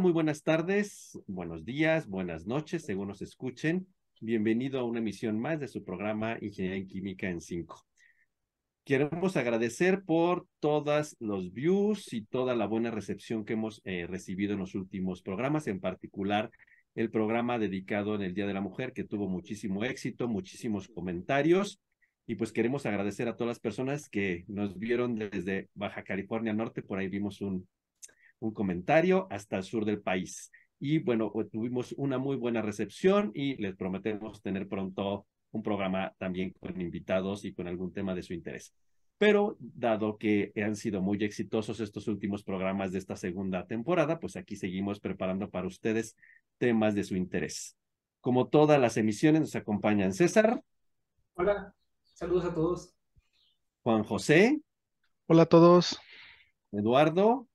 Muy buenas tardes, buenos días, buenas noches, según nos escuchen. Bienvenido a una emisión más de su programa Ingeniería en Química en 5. Queremos agradecer por todos los views y toda la buena recepción que hemos eh, recibido en los últimos programas, en particular el programa dedicado en el Día de la Mujer, que tuvo muchísimo éxito, muchísimos comentarios. Y pues queremos agradecer a todas las personas que nos vieron desde Baja California Norte, por ahí vimos un, un comentario, hasta el sur del país. Y bueno, pues, tuvimos una muy buena recepción y les prometemos tener pronto un programa también con invitados y con algún tema de su interés. Pero dado que han sido muy exitosos estos últimos programas de esta segunda temporada, pues aquí seguimos preparando para ustedes temas de su interés. Como todas las emisiones, nos acompañan César. Hola, saludos a todos. Juan José. Hola a todos. Eduardo.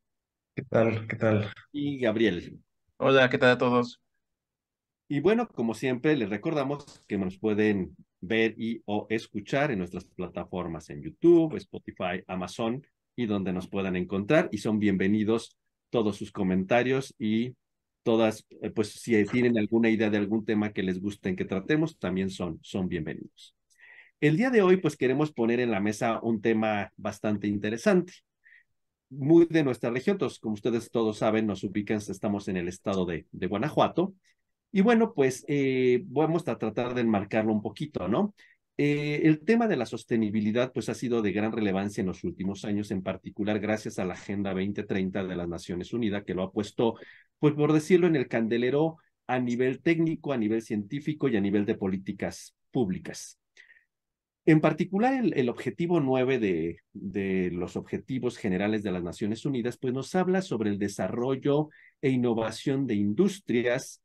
¿Qué tal? ¿Qué tal? Y Gabriel. Hola, ¿qué tal a todos? Y bueno, como siempre, les recordamos que nos pueden ver y o escuchar en nuestras plataformas en YouTube, Spotify, Amazon y donde nos puedan encontrar. Y son bienvenidos todos sus comentarios y todas, eh, pues si tienen alguna idea de algún tema que les gusten que tratemos, también son, son bienvenidos. El día de hoy, pues queremos poner en la mesa un tema bastante interesante muy de nuestra región. Como ustedes todos saben, nos ubican, estamos en el estado de, de Guanajuato y bueno, pues eh, vamos a tratar de enmarcarlo un poquito, ¿no? Eh, el tema de la sostenibilidad, pues ha sido de gran relevancia en los últimos años, en particular gracias a la Agenda 2030 de las Naciones Unidas, que lo ha puesto, pues por decirlo, en el candelero a nivel técnico, a nivel científico y a nivel de políticas públicas. En particular, el, objetivo 9 de, de, los objetivos generales de las Naciones Unidas, pues nos habla sobre el desarrollo e innovación de industrias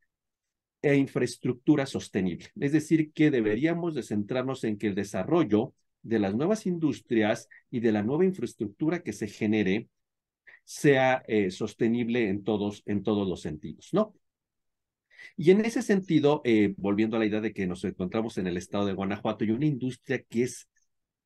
e infraestructura sostenible. Es decir, que deberíamos de centrarnos en que el desarrollo de las nuevas industrias y de la nueva infraestructura que se genere sea eh, sostenible en todos, en todos los sentidos, ¿no? Y en ese sentido, eh, volviendo a la idea de que nos encontramos en el estado de Guanajuato y una industria que es,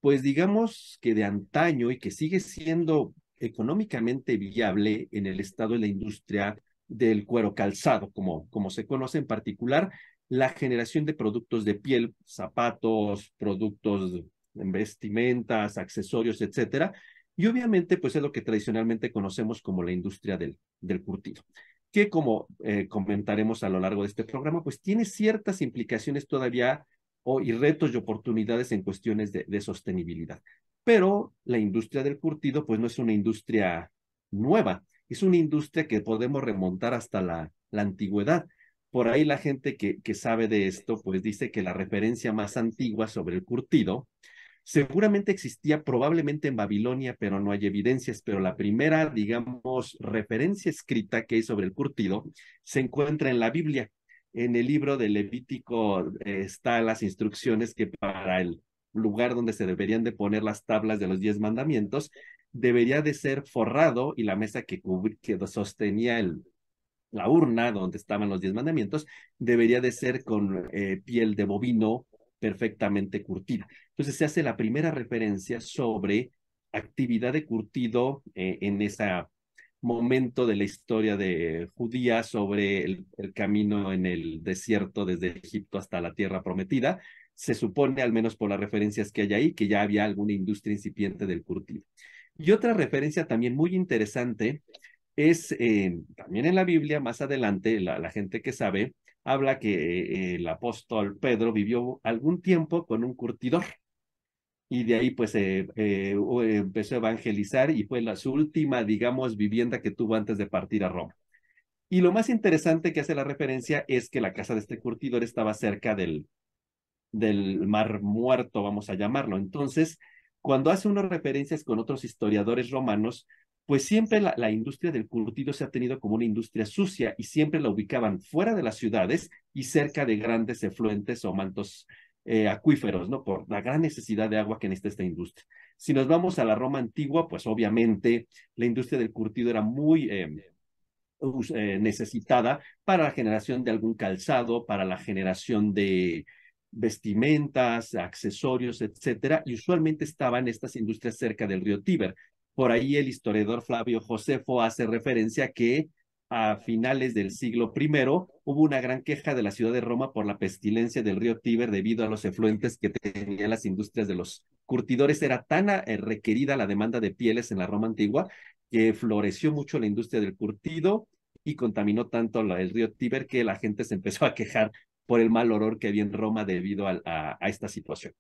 pues digamos que de antaño y que sigue siendo económicamente viable en el estado de la industria del cuero calzado, como, como se conoce en particular, la generación de productos de piel, zapatos, productos en vestimentas, accesorios, etcétera. Y obviamente, pues es lo que tradicionalmente conocemos como la industria del, del curtido, que como eh, comentaremos a lo largo de este programa, pues tiene ciertas implicaciones todavía o, y retos y oportunidades en cuestiones de, sostenibilidad. Pero la industria del curtido, pues no es una industria nueva es una industria que podemos remontar hasta la, la antigüedad. Por ahí la gente que, que sabe de esto, pues dice que la referencia más antigua sobre el curtido seguramente existía probablemente en Babilonia, pero no hay evidencias, pero la primera, digamos, referencia escrita que hay sobre el curtido se encuentra en la Biblia. En el libro de Levítico eh, están las instrucciones que para el lugar donde se deberían de poner las tablas de los diez mandamientos, debería de ser forrado y la mesa que, sostenía la urna donde estaban los diez mandamientos debería de ser con eh, piel de bovino perfectamente curtida. Entonces se hace la primera referencia sobre actividad de curtido eh, en ese momento de la historia de judía sobre el, camino en el desierto desde Egipto hasta la tierra prometida. Se supone, al menos por las referencias que hay ahí, que ya había alguna industria incipiente del curtido. Y otra referencia también muy interesante es eh, también en la Biblia, más adelante, la, la gente que sabe, habla que eh, el apóstol Pedro vivió algún tiempo con un curtidor y de ahí pues eh, eh, empezó a evangelizar y fue la, su última, digamos, vivienda que tuvo antes de partir a Roma. Y lo más interesante que hace la referencia es que la casa de este curtidor estaba cerca del, del mar muerto, vamos a llamarlo. Entonces, cuando hace unas referencias con otros historiadores romanos, pues siempre la, industria del curtido se ha tenido como una industria sucia y siempre la ubicaban fuera de las ciudades y cerca de grandes efluentes o mantos eh, acuíferos, ¿no? Por la gran necesidad de agua que necesita esta industria. Si nos vamos a la Roma antigua, pues obviamente la industria del curtido era muy eh, eh, necesitada para la generación de algún calzado, para la generación de vestimentas, accesorios, etcétera, y usualmente estaban estas industrias cerca del río Tíber. Por ahí el historiador Flavio Josefo hace referencia que a finales del siglo I, hubo una gran queja de la ciudad de Roma por la pestilencia del río Tíber debido a los efluentes que tenían las industrias de los curtidores. Era tan eh, requerida la demanda de pieles en la Roma antigua que floreció mucho la industria del curtido y contaminó tanto el río Tíber que la gente se empezó a quejar por el mal olor que había en Roma debido a, a esta situación.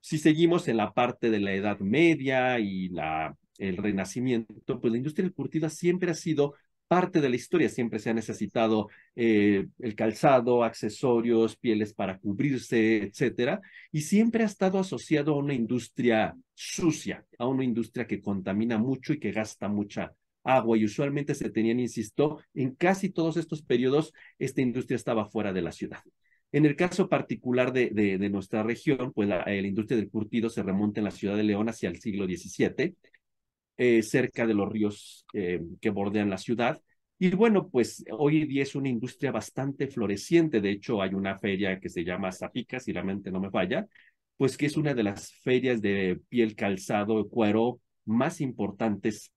Si seguimos en la parte de la Edad Media y la, el Renacimiento, pues la industria del curtido siempre ha sido parte de la historia. Siempre se ha necesitado eh, el calzado, accesorios, pieles para cubrirse, etcétera, y siempre ha estado asociado a una industria sucia, a una industria que contamina mucho y que gasta mucha agua. Y usualmente se tenían, insisto, en casi todos estos periodos, esta industria estaba fuera de la ciudad. En el caso particular de, de, nuestra región, pues la, la, industria del curtido se remonta en la ciudad de León hacia el siglo XVII eh, cerca de los ríos eh, que bordean la ciudad. Y bueno, pues hoy día es una industria bastante floreciente. De hecho, hay una feria que se llama Zapica, si la mente no me falla, pues que es una de las ferias de piel calzado, cuero más importantes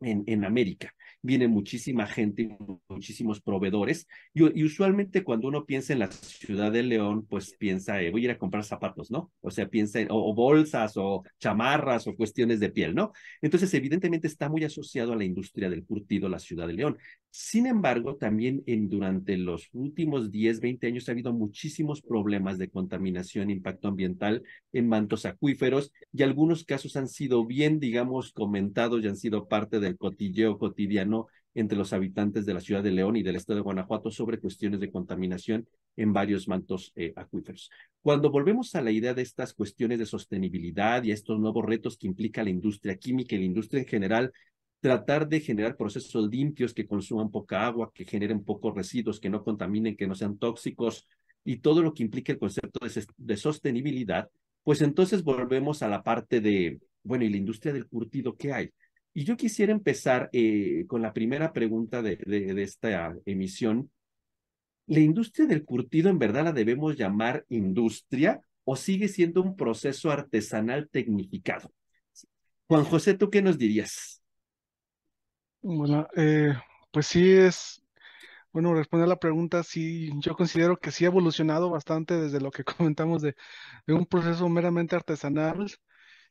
en, en América viene muchísima gente, muchísimos proveedores, y, usualmente cuando uno piensa en la ciudad de León, pues piensa, eh, voy a ir a comprar zapatos, ¿no? O sea, piensa en o, bolsas o chamarras o cuestiones de piel, ¿no? Entonces, evidentemente está muy asociado a la industria del curtido la ciudad de León. Sin embargo, también en, durante los últimos 10, 20 años ha habido muchísimos problemas de contaminación, impacto ambiental en mantos acuíferos y algunos casos han sido bien, digamos, comentados y han sido parte del cotilleo cotidiano entre los habitantes de la ciudad de León y del estado de Guanajuato sobre cuestiones de contaminación en varios mantos eh, acuíferos. Cuando volvemos a la idea de estas cuestiones de sostenibilidad y a estos nuevos retos que implica la industria química y la industria en general, tratar de generar procesos limpios que consuman poca agua, que generen pocos residuos, que no contaminen, que no sean tóxicos y todo lo que implica el concepto de, sostenibilidad, pues entonces volvemos a la parte de, bueno, ¿y la industria del curtido qué hay? Y yo quisiera empezar eh, con la primera pregunta de, de esta emisión. ¿La industria del curtido en verdad la debemos llamar industria o sigue siendo un proceso artesanal tecnificado? Juan José, ¿tú qué nos dirías? Bueno, eh, pues sí es, bueno, responder a la pregunta, sí, yo considero que sí ha evolucionado bastante desde lo que comentamos de, un proceso meramente artesanal,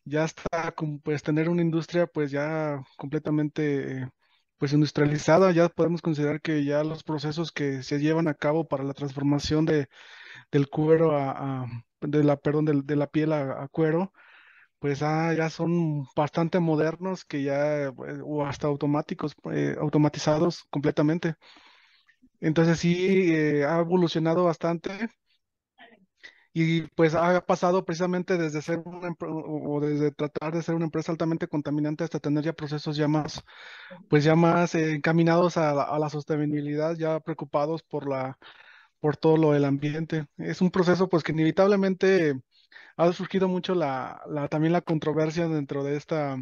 ya está, pues tener una industria pues ya completamente pues industrializada, ya podemos considerar que ya los procesos que se llevan a cabo para la transformación de, del cuero a, de la, perdón, de, de la piel a cuero, pues ah, ya son bastante modernos que ya, pues, o hasta automáticos, eh, automatizados completamente. Entonces sí, eh, ha evolucionado bastante y pues ha pasado precisamente desde ser una, o desde tratar de ser una empresa altamente contaminante hasta tener ya procesos ya más, pues ya más eh, encaminados a, a, la sostenibilidad, ya preocupados por la, por todo lo del ambiente. Es un proceso pues que inevitablemente ha surgido mucho la, también la controversia dentro de esta,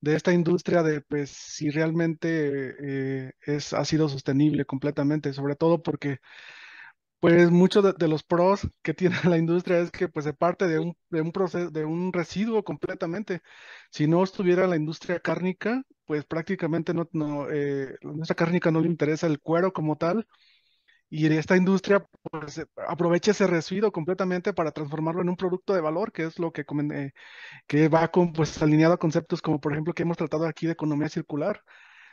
de esta industria de pues si realmente eh, ha sido sostenible completamente, sobre todo porque pues muchos de, los pros que tiene la industria es que pues se parte de un, de un proceso, de un residuo completamente. Si no estuviera la industria cárnica, pues prácticamente no, no eh, la industria cárnica no le interesa el cuero como tal, y esta industria pues, eh, aprovecha ese residuo completamente para transformarlo en un producto de valor, que es lo que, eh, que va con, pues, alineado a conceptos como, por ejemplo, que hemos tratado aquí de economía circular.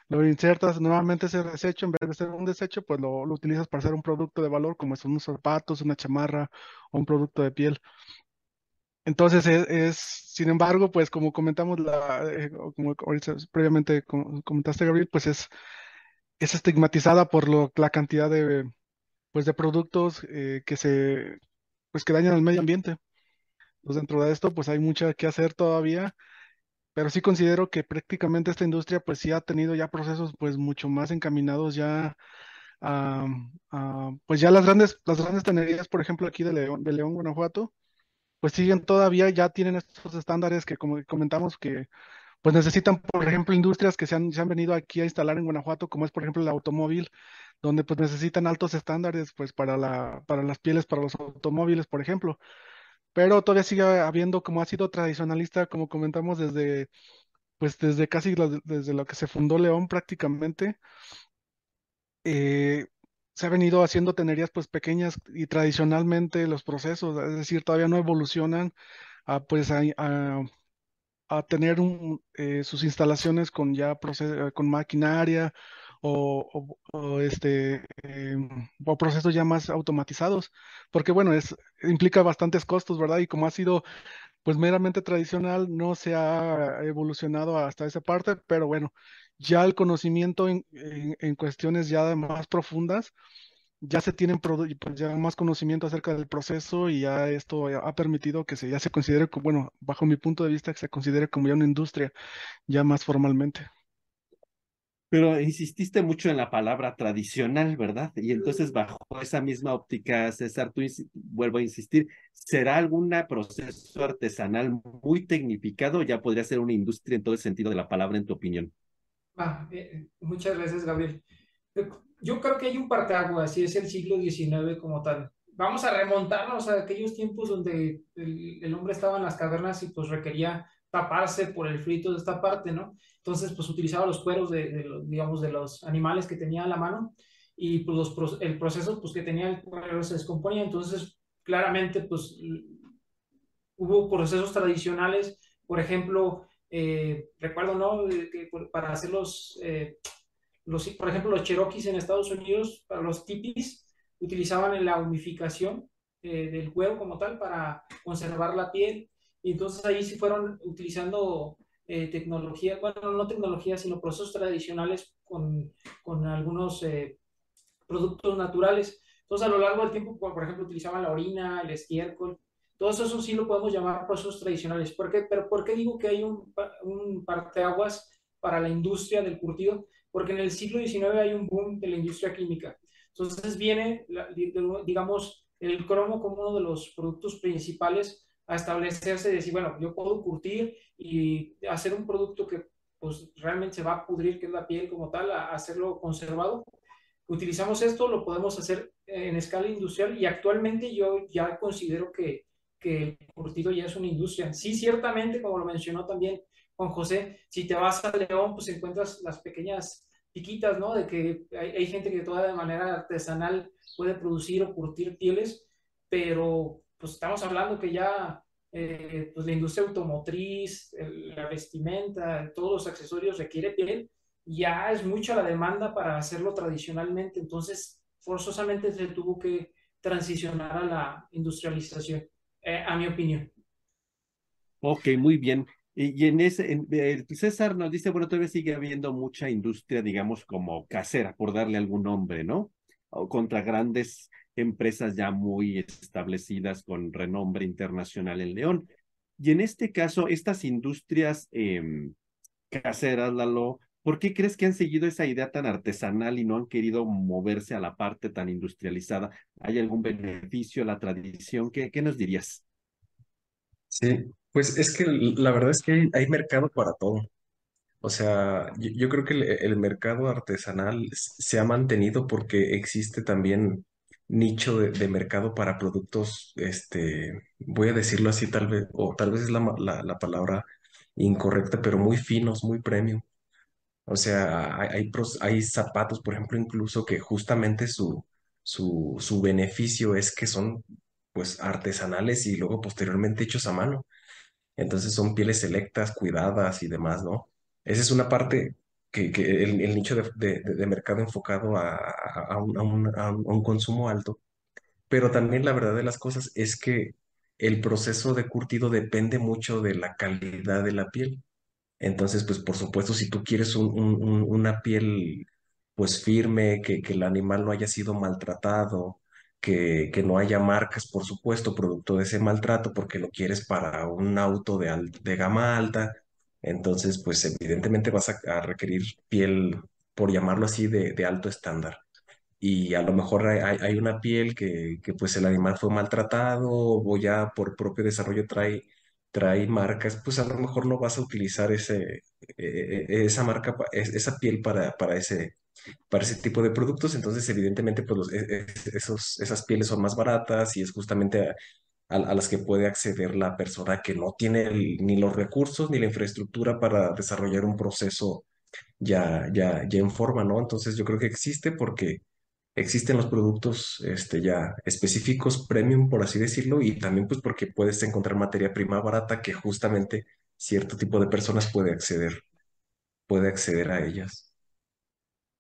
Lo insertas nuevamente ese desecho, en vez de ser un desecho, pues lo, lo utilizas para hacer un producto de valor, como son unos zapatos, una chamarra o un producto de piel. Entonces es, sin embargo, pues como comentamos, la, eh, como previamente comentaste, Gabriel, pues es, es estigmatizada por lo, la cantidad de, pues de productos eh, que se pues que dañan al medio ambiente. Pues dentro de esto pues hay mucho que hacer todavía, pero sí considero que prácticamente esta industria pues sí ha tenido ya procesos pues mucho más encaminados ya a, pues ya las grandes las grandes tenerías, por ejemplo, aquí de León, de León, Guanajuato, pues siguen todavía ya tienen estos estándares que como comentamos que pues necesitan, por ejemplo, industrias que se han, se han venido aquí a instalar en Guanajuato, como es, por ejemplo, el automóvil, donde pues necesitan altos estándares, pues para la, para las pieles, para los automóviles, por ejemplo. Pero todavía sigue habiendo, como ha sido tradicionalista, como comentamos desde, pues desde casi desde lo que se fundó León prácticamente, eh, se ha venido haciendo tenerías pues pequeñas y tradicionalmente los procesos, es decir, todavía no evolucionan a pues a, a- tener eh, sus instalaciones con ya con maquinaria o, o- o, este em, o procesos ya más automatizados, porque bueno, es implica bastantes costos, ¿verdad? Y como ha sido pues meramente tradicional, no se ha evolucionado hasta esa parte, pero bueno, ya el conocimiento en, en- en cuestiones ya más profundas, ya se tienen pues ya más conocimiento acerca del proceso y ya esto ha permitido que se, ya se considere, bueno, bajo mi punto de vista, que se considere como ya una industria, ya más formalmente. Pero insististe mucho en la palabra tradicional, ¿verdad? Y entonces bajo esa misma óptica, César, tú vuelvo a insistir, ¿será algún proceso artesanal muy tecnificado o ya podría ser una industria en todo el sentido de la palabra, en tu opinión? Ah, eh, muchas gracias, Gabriel. Yo creo que hay un parteaguas, y es el siglo XIX como tal. Vamos a remontarnos a aquellos tiempos donde el, el hombre estaba en las cavernas y pues requería taparse por el frito de esta parte, ¿no? Entonces, pues utilizaba los cueros de, de digamos, de los animales que tenía a la mano y pues los, el proceso pues que tenía el cuero se descomponía. Entonces, claramente, pues hubo procesos tradicionales, por ejemplo, eh, recuerdo, ¿no? Que para hacer los, eh, los, por ejemplo, los cherokees en Estados Unidos, para los tipis, utilizaban la humificación eh, del cuero como tal para conservar la piel. Y entonces ahí sí fueron utilizando eh, tecnología, bueno, no tecnología, sino procesos tradicionales con, con algunos eh, productos naturales. Entonces, a lo largo del tiempo, por, ejemplo, utilizaban la orina, el estiércol, todo eso sí lo podemos llamar procesos tradicionales. ¿Por qué? Pero ¿por qué digo que hay un, un parteaguas para la industria del curtido? Porque en el siglo XIX hay un boom de la industria química. Entonces viene, digamos, el cromo como uno de los productos principales a establecerse y decir, bueno, yo puedo curtir y hacer un producto que pues realmente se va a pudrir, que es la piel como tal, a hacerlo conservado utilizamos esto, lo podemos hacer en escala industrial y actualmente yo ya considero que, que el curtido ya es una industria. Sí, ciertamente, como lo mencionó también Juan José, si te vas a León, pues encuentras las pequeñas piquitas, ¿no? De que hay, hay gente que toda de manera artesanal puede producir o curtir pieles, pero pues estamos hablando que ya eh, pues la industria automotriz, la vestimenta, todos los accesorios requiere piel ya es mucha la demanda para hacerlo tradicionalmente, entonces forzosamente se tuvo que transicionar a la industrialización, eh, a mi opinión. Ok, muy bien. Y, en ese, en, César nos dice, bueno, todavía sigue habiendo mucha industria, digamos, como casera, por darle algún nombre, ¿no? Contra grandes empresas ya muy establecidas con renombre internacional en León. Y en este caso, estas industrias eh, caseras, Lalo, ¿Por qué crees que han seguido esa idea tan artesanal y no han querido moverse a la parte tan industrializada? ¿Hay algún beneficio a la tradición? ¿Qué, qué nos dirías? Sí, pues es que la verdad es que hay mercado para todo. O sea, yo, creo que el, mercado artesanal se ha mantenido porque existe también nicho de, mercado para productos, este, voy a decirlo así tal vez, o tal vez es la, la, la palabra incorrecta, pero muy finos, muy premium. O sea, hay, hay zapatos, por ejemplo, incluso que justamente su, su, su beneficio es que son pues artesanales y luego posteriormente hechos a mano. Entonces son pieles selectas, cuidadas y demás, ¿no? Esa es una parte que, el, nicho de, mercado enfocado a, a- un, a un- a un- consumo alto. Pero también la verdad de las cosas es que el proceso de curtido depende mucho de la calidad de la piel. Entonces, pues por supuesto, si tú quieres un- un- un- una piel pues firme, que, que el animal no haya sido maltratado, que, que no haya marcas, por supuesto, producto de ese maltrato, porque lo quieres para un auto de, de gama alta, entonces pues evidentemente vas a, requerir piel, por llamarlo así, de, de alto estándar. Y a lo mejor hay, hay- una piel que, que pues el animal fue maltratado o ya por propio desarrollo trae trae marcas, pues a lo mejor no vas a utilizar ese, eh, eh, esa marca, esa piel para, para ese, para ese tipo de productos. Entonces, evidentemente, pues e- e- esos, esas pieles son más baratas y es justamente a, las que puede acceder la persona que no tiene el- ni los recursos ni la infraestructura para desarrollar un proceso ya, ya, ya en forma, ¿no? Entonces yo creo que existe porque existen los productos este, ya específicos, premium, por así decirlo, y también pues porque puedes encontrar materia prima barata que justamente cierto tipo de personas puede acceder, puede acceder a ellas.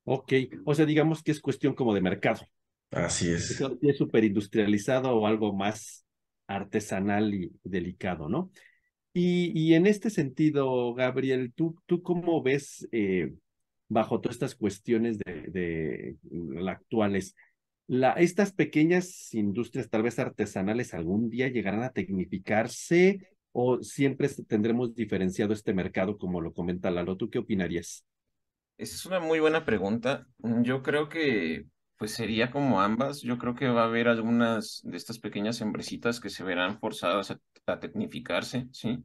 Ok, o sea, digamos que es cuestión como de mercado. Así es. Es súper industrializado o algo más artesanal y delicado, ¿no? Y, en este sentido, Gabriel, ¿tú, tú cómo ves eh, bajo todas estas cuestiones de, de, de actuales? La, estas pequeñas industrias, tal vez artesanales, algún día llegarán a tecnificarse o siempre tendremos diferenciado este mercado, como lo comenta Lalo. ¿Tú qué opinarías? Esa es una muy buena pregunta. Yo creo que pues sería como ambas. Yo creo que va a haber algunas de estas pequeñas empresitas que se verán forzadas a, tecnificarse, ¿sí?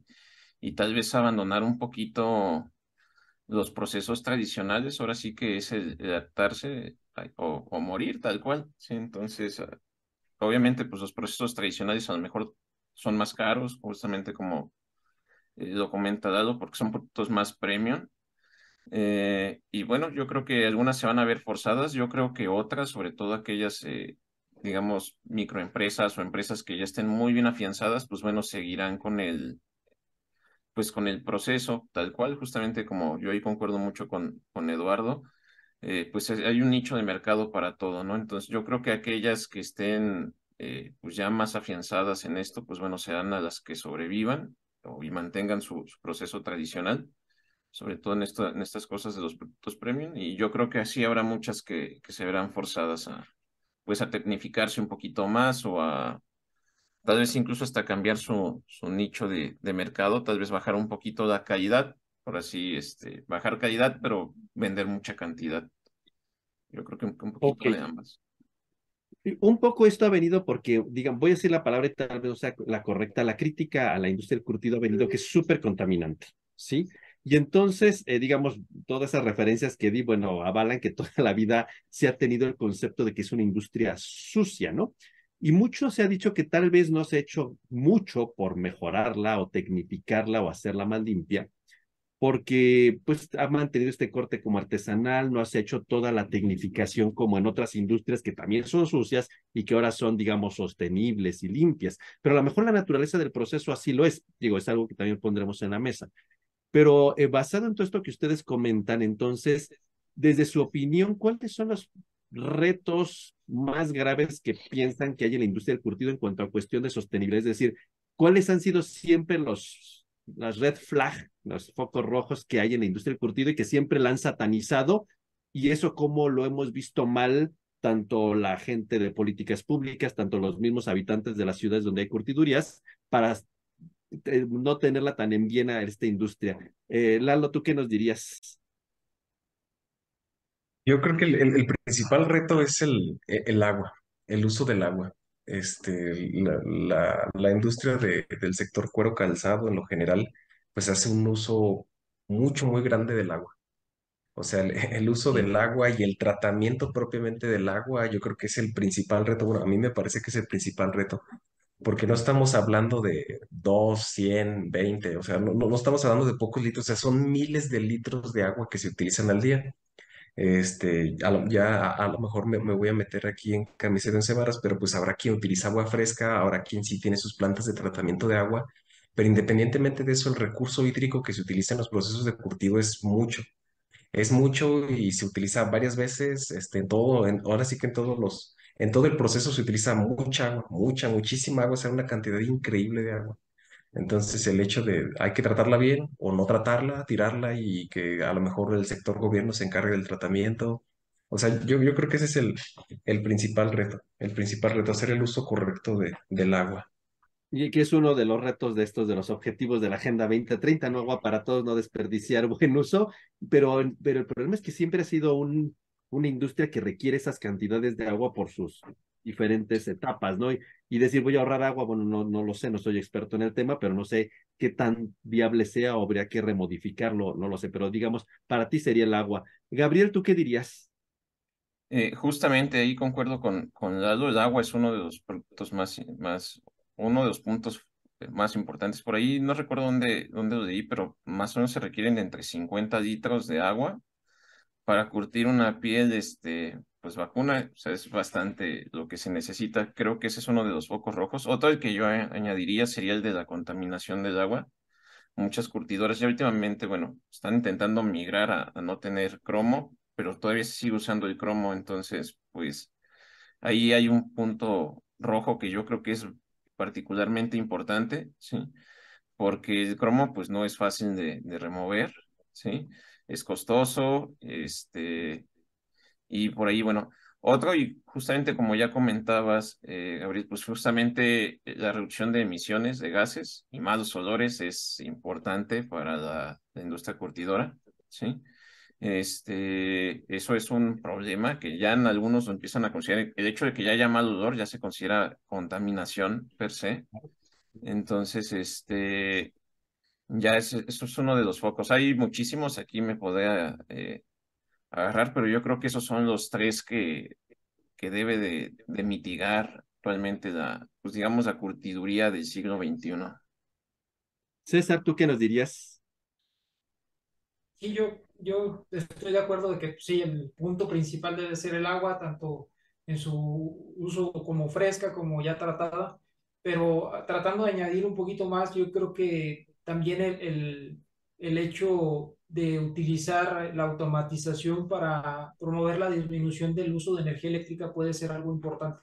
Y tal vez abandonar un poquito los procesos tradicionales. Ahora sí que es adaptarse o, morir tal cual, ¿sí? Entonces, obviamente, pues los procesos tradicionales a lo mejor son más caros, justamente como eh, lo comenta Dado, porque son productos más premium. Eh, y bueno, yo creo que algunas se van a ver forzadas, yo creo que otras, sobre todo aquellas, eh, digamos, microempresas o empresas que ya estén muy bien afianzadas, pues bueno, seguirán con el, pues con el proceso tal cual, justamente como yo ahí concuerdo mucho con, con Eduardo, eh, pues hay un nicho de mercado para todo, ¿no? Entonces yo creo que aquellas que estén pues ya más afianzadas en esto, pues bueno, serán a las que sobrevivan y mantengan su proceso tradicional sobre todo en, estas cosas de los productos premium, y yo creo que así habrá muchas que, que se verán forzadas a, pues a tecnificarse un poquito más o a tal vez incluso hasta cambiar su, su nicho de, de mercado, tal vez bajar un poquito la calidad, por así, este, bajar calidad, pero vender mucha cantidad. Yo creo que un, poquito okay. de ambas. Un poco esto ha venido porque, digan, voy a decir la palabra tal vez o sea la correcta, la crítica a la industria del curtido ha venido que es súper contaminante, ¿sí? Y entonces, eh, digamos, todas esas referencias que di, bueno, avalan que toda la vida se ha tenido el concepto de que es una industria sucia, ¿no? Y mucho se ha dicho que tal vez no se ha hecho mucho por mejorarla o tecnificarla o hacerla más limpia, porque pues ha mantenido este corte como artesanal, no se ha hecho toda la tecnificación como en otras industrias que también son sucias y que ahora son, digamos, sostenibles y limpias. Pero a lo mejor la naturaleza del proceso así lo es, digo, es algo que también pondremos en la mesa. Pero eh, basado en todo esto que ustedes comentan, entonces, desde su opinión, ¿cuáles son los retos más graves que piensan que hay en la industria del curtido en cuanto a cuestión de sostenibilidad? Es decir, ¿cuáles han sido siempre los las red flag, los focos rojos que hay en la industria del curtido y que siempre la han satanizado? Y eso cómo lo hemos visto mal tanto la gente de políticas públicas, tanto los mismos habitantes de las ciudades donde hay curtidurías, para no tenerla tan en bien a esta industria. Eh, Lalo, ¿tú qué nos dirías? Yo creo que el, el, el principal reto es el, el, agua, el uso del agua. Este, la, la, la industria de, del sector cuero calzado en lo general, pues hace un uso mucho, muy grande del agua. O sea, el, el, uso del agua y el tratamiento propiamente del agua, yo creo que es el principal reto. Bueno, a mí me parece que es el principal reto porque no estamos hablando de 2, 100, 20, o sea, no, no, estamos hablando de pocos litros, o sea, son miles de litros de agua que se utilizan al día. Este, ya a, lo mejor me, voy a meter aquí en camisa de once pero pues habrá quien utiliza agua fresca, habrá quien sí tiene sus plantas de tratamiento de agua, pero independientemente de eso, el recurso hídrico que se utiliza en los procesos de cultivo es mucho. Es mucho y se utiliza varias veces, este, en todo, en, ahora sí que en todos los, en todo el proceso se utiliza mucha agua, mucha, muchísima agua, o sea, una cantidad increíble de agua. Entonces, el hecho de hay que tratarla bien o no tratarla, tirarla y que a lo mejor el sector gobierno se encargue del tratamiento. O sea, yo, yo creo que ese es el, el principal reto, el principal reto, hacer el uso correcto de, del agua. Y que es uno de los retos de estos, de los objetivos de la Agenda 2030, no agua para todos, no desperdiciar buen uso, pero, pero el problema es que siempre ha sido un, una industria que requiere esas cantidades de agua por sus diferentes etapas, ¿no? Y, y, decir, voy a ahorrar agua, bueno, no, no lo sé, no soy experto en el tema, pero no sé qué tan viable sea o habría que remodificarlo, no lo sé, pero digamos, para ti sería el agua. Gabriel, ¿tú qué dirías? Eh, justamente ahí concuerdo con, con Lalo, el agua es uno de los productos más, más uno de los puntos más importantes. Por ahí no recuerdo dónde, dónde lo leí, pero más o menos se requieren entre 50 litros de agua para curtir una piel, este, pues vacuna, o sea, es bastante lo que se necesita. Creo que ese es uno de los focos rojos. Otro que yo añadiría sería el de la contaminación del agua. Muchas curtidoras ya últimamente, bueno, están intentando migrar a, a no tener cromo, pero todavía se sigue usando el cromo, entonces, pues ahí hay un punto rojo que yo creo que es particularmente importante, ¿sí? Porque el cromo, pues, no es fácil de, de remover, ¿sí? Es costoso, este, y por ahí, bueno, otro, y justamente como ya comentabas, eh, Gabriel, pues justamente la reducción de emisiones de gases y malos olores es importante para la, la industria curtidora, ¿sí? Este, eso es un problema que ya en algunos empiezan a considerar. El hecho de que ya haya mal olor ya se considera contaminación per se. Entonces, este, ya es, eso es uno de los focos. Hay muchísimos, aquí me podría eh, agarrar, pero yo creo que esos son los tres que, que debe de, de mitigar actualmente la, pues digamos, la curtiduría del siglo XXI. César, ¿tú qué nos dirías? Sí, yo, yo estoy de acuerdo de que sí, el punto principal debe ser el agua, tanto en su uso como fresca, como ya tratada, pero tratando de añadir un poquito más, yo creo que también el, el, el hecho de utilizar la automatización para promover la disminución del uso de energía eléctrica puede ser algo importante.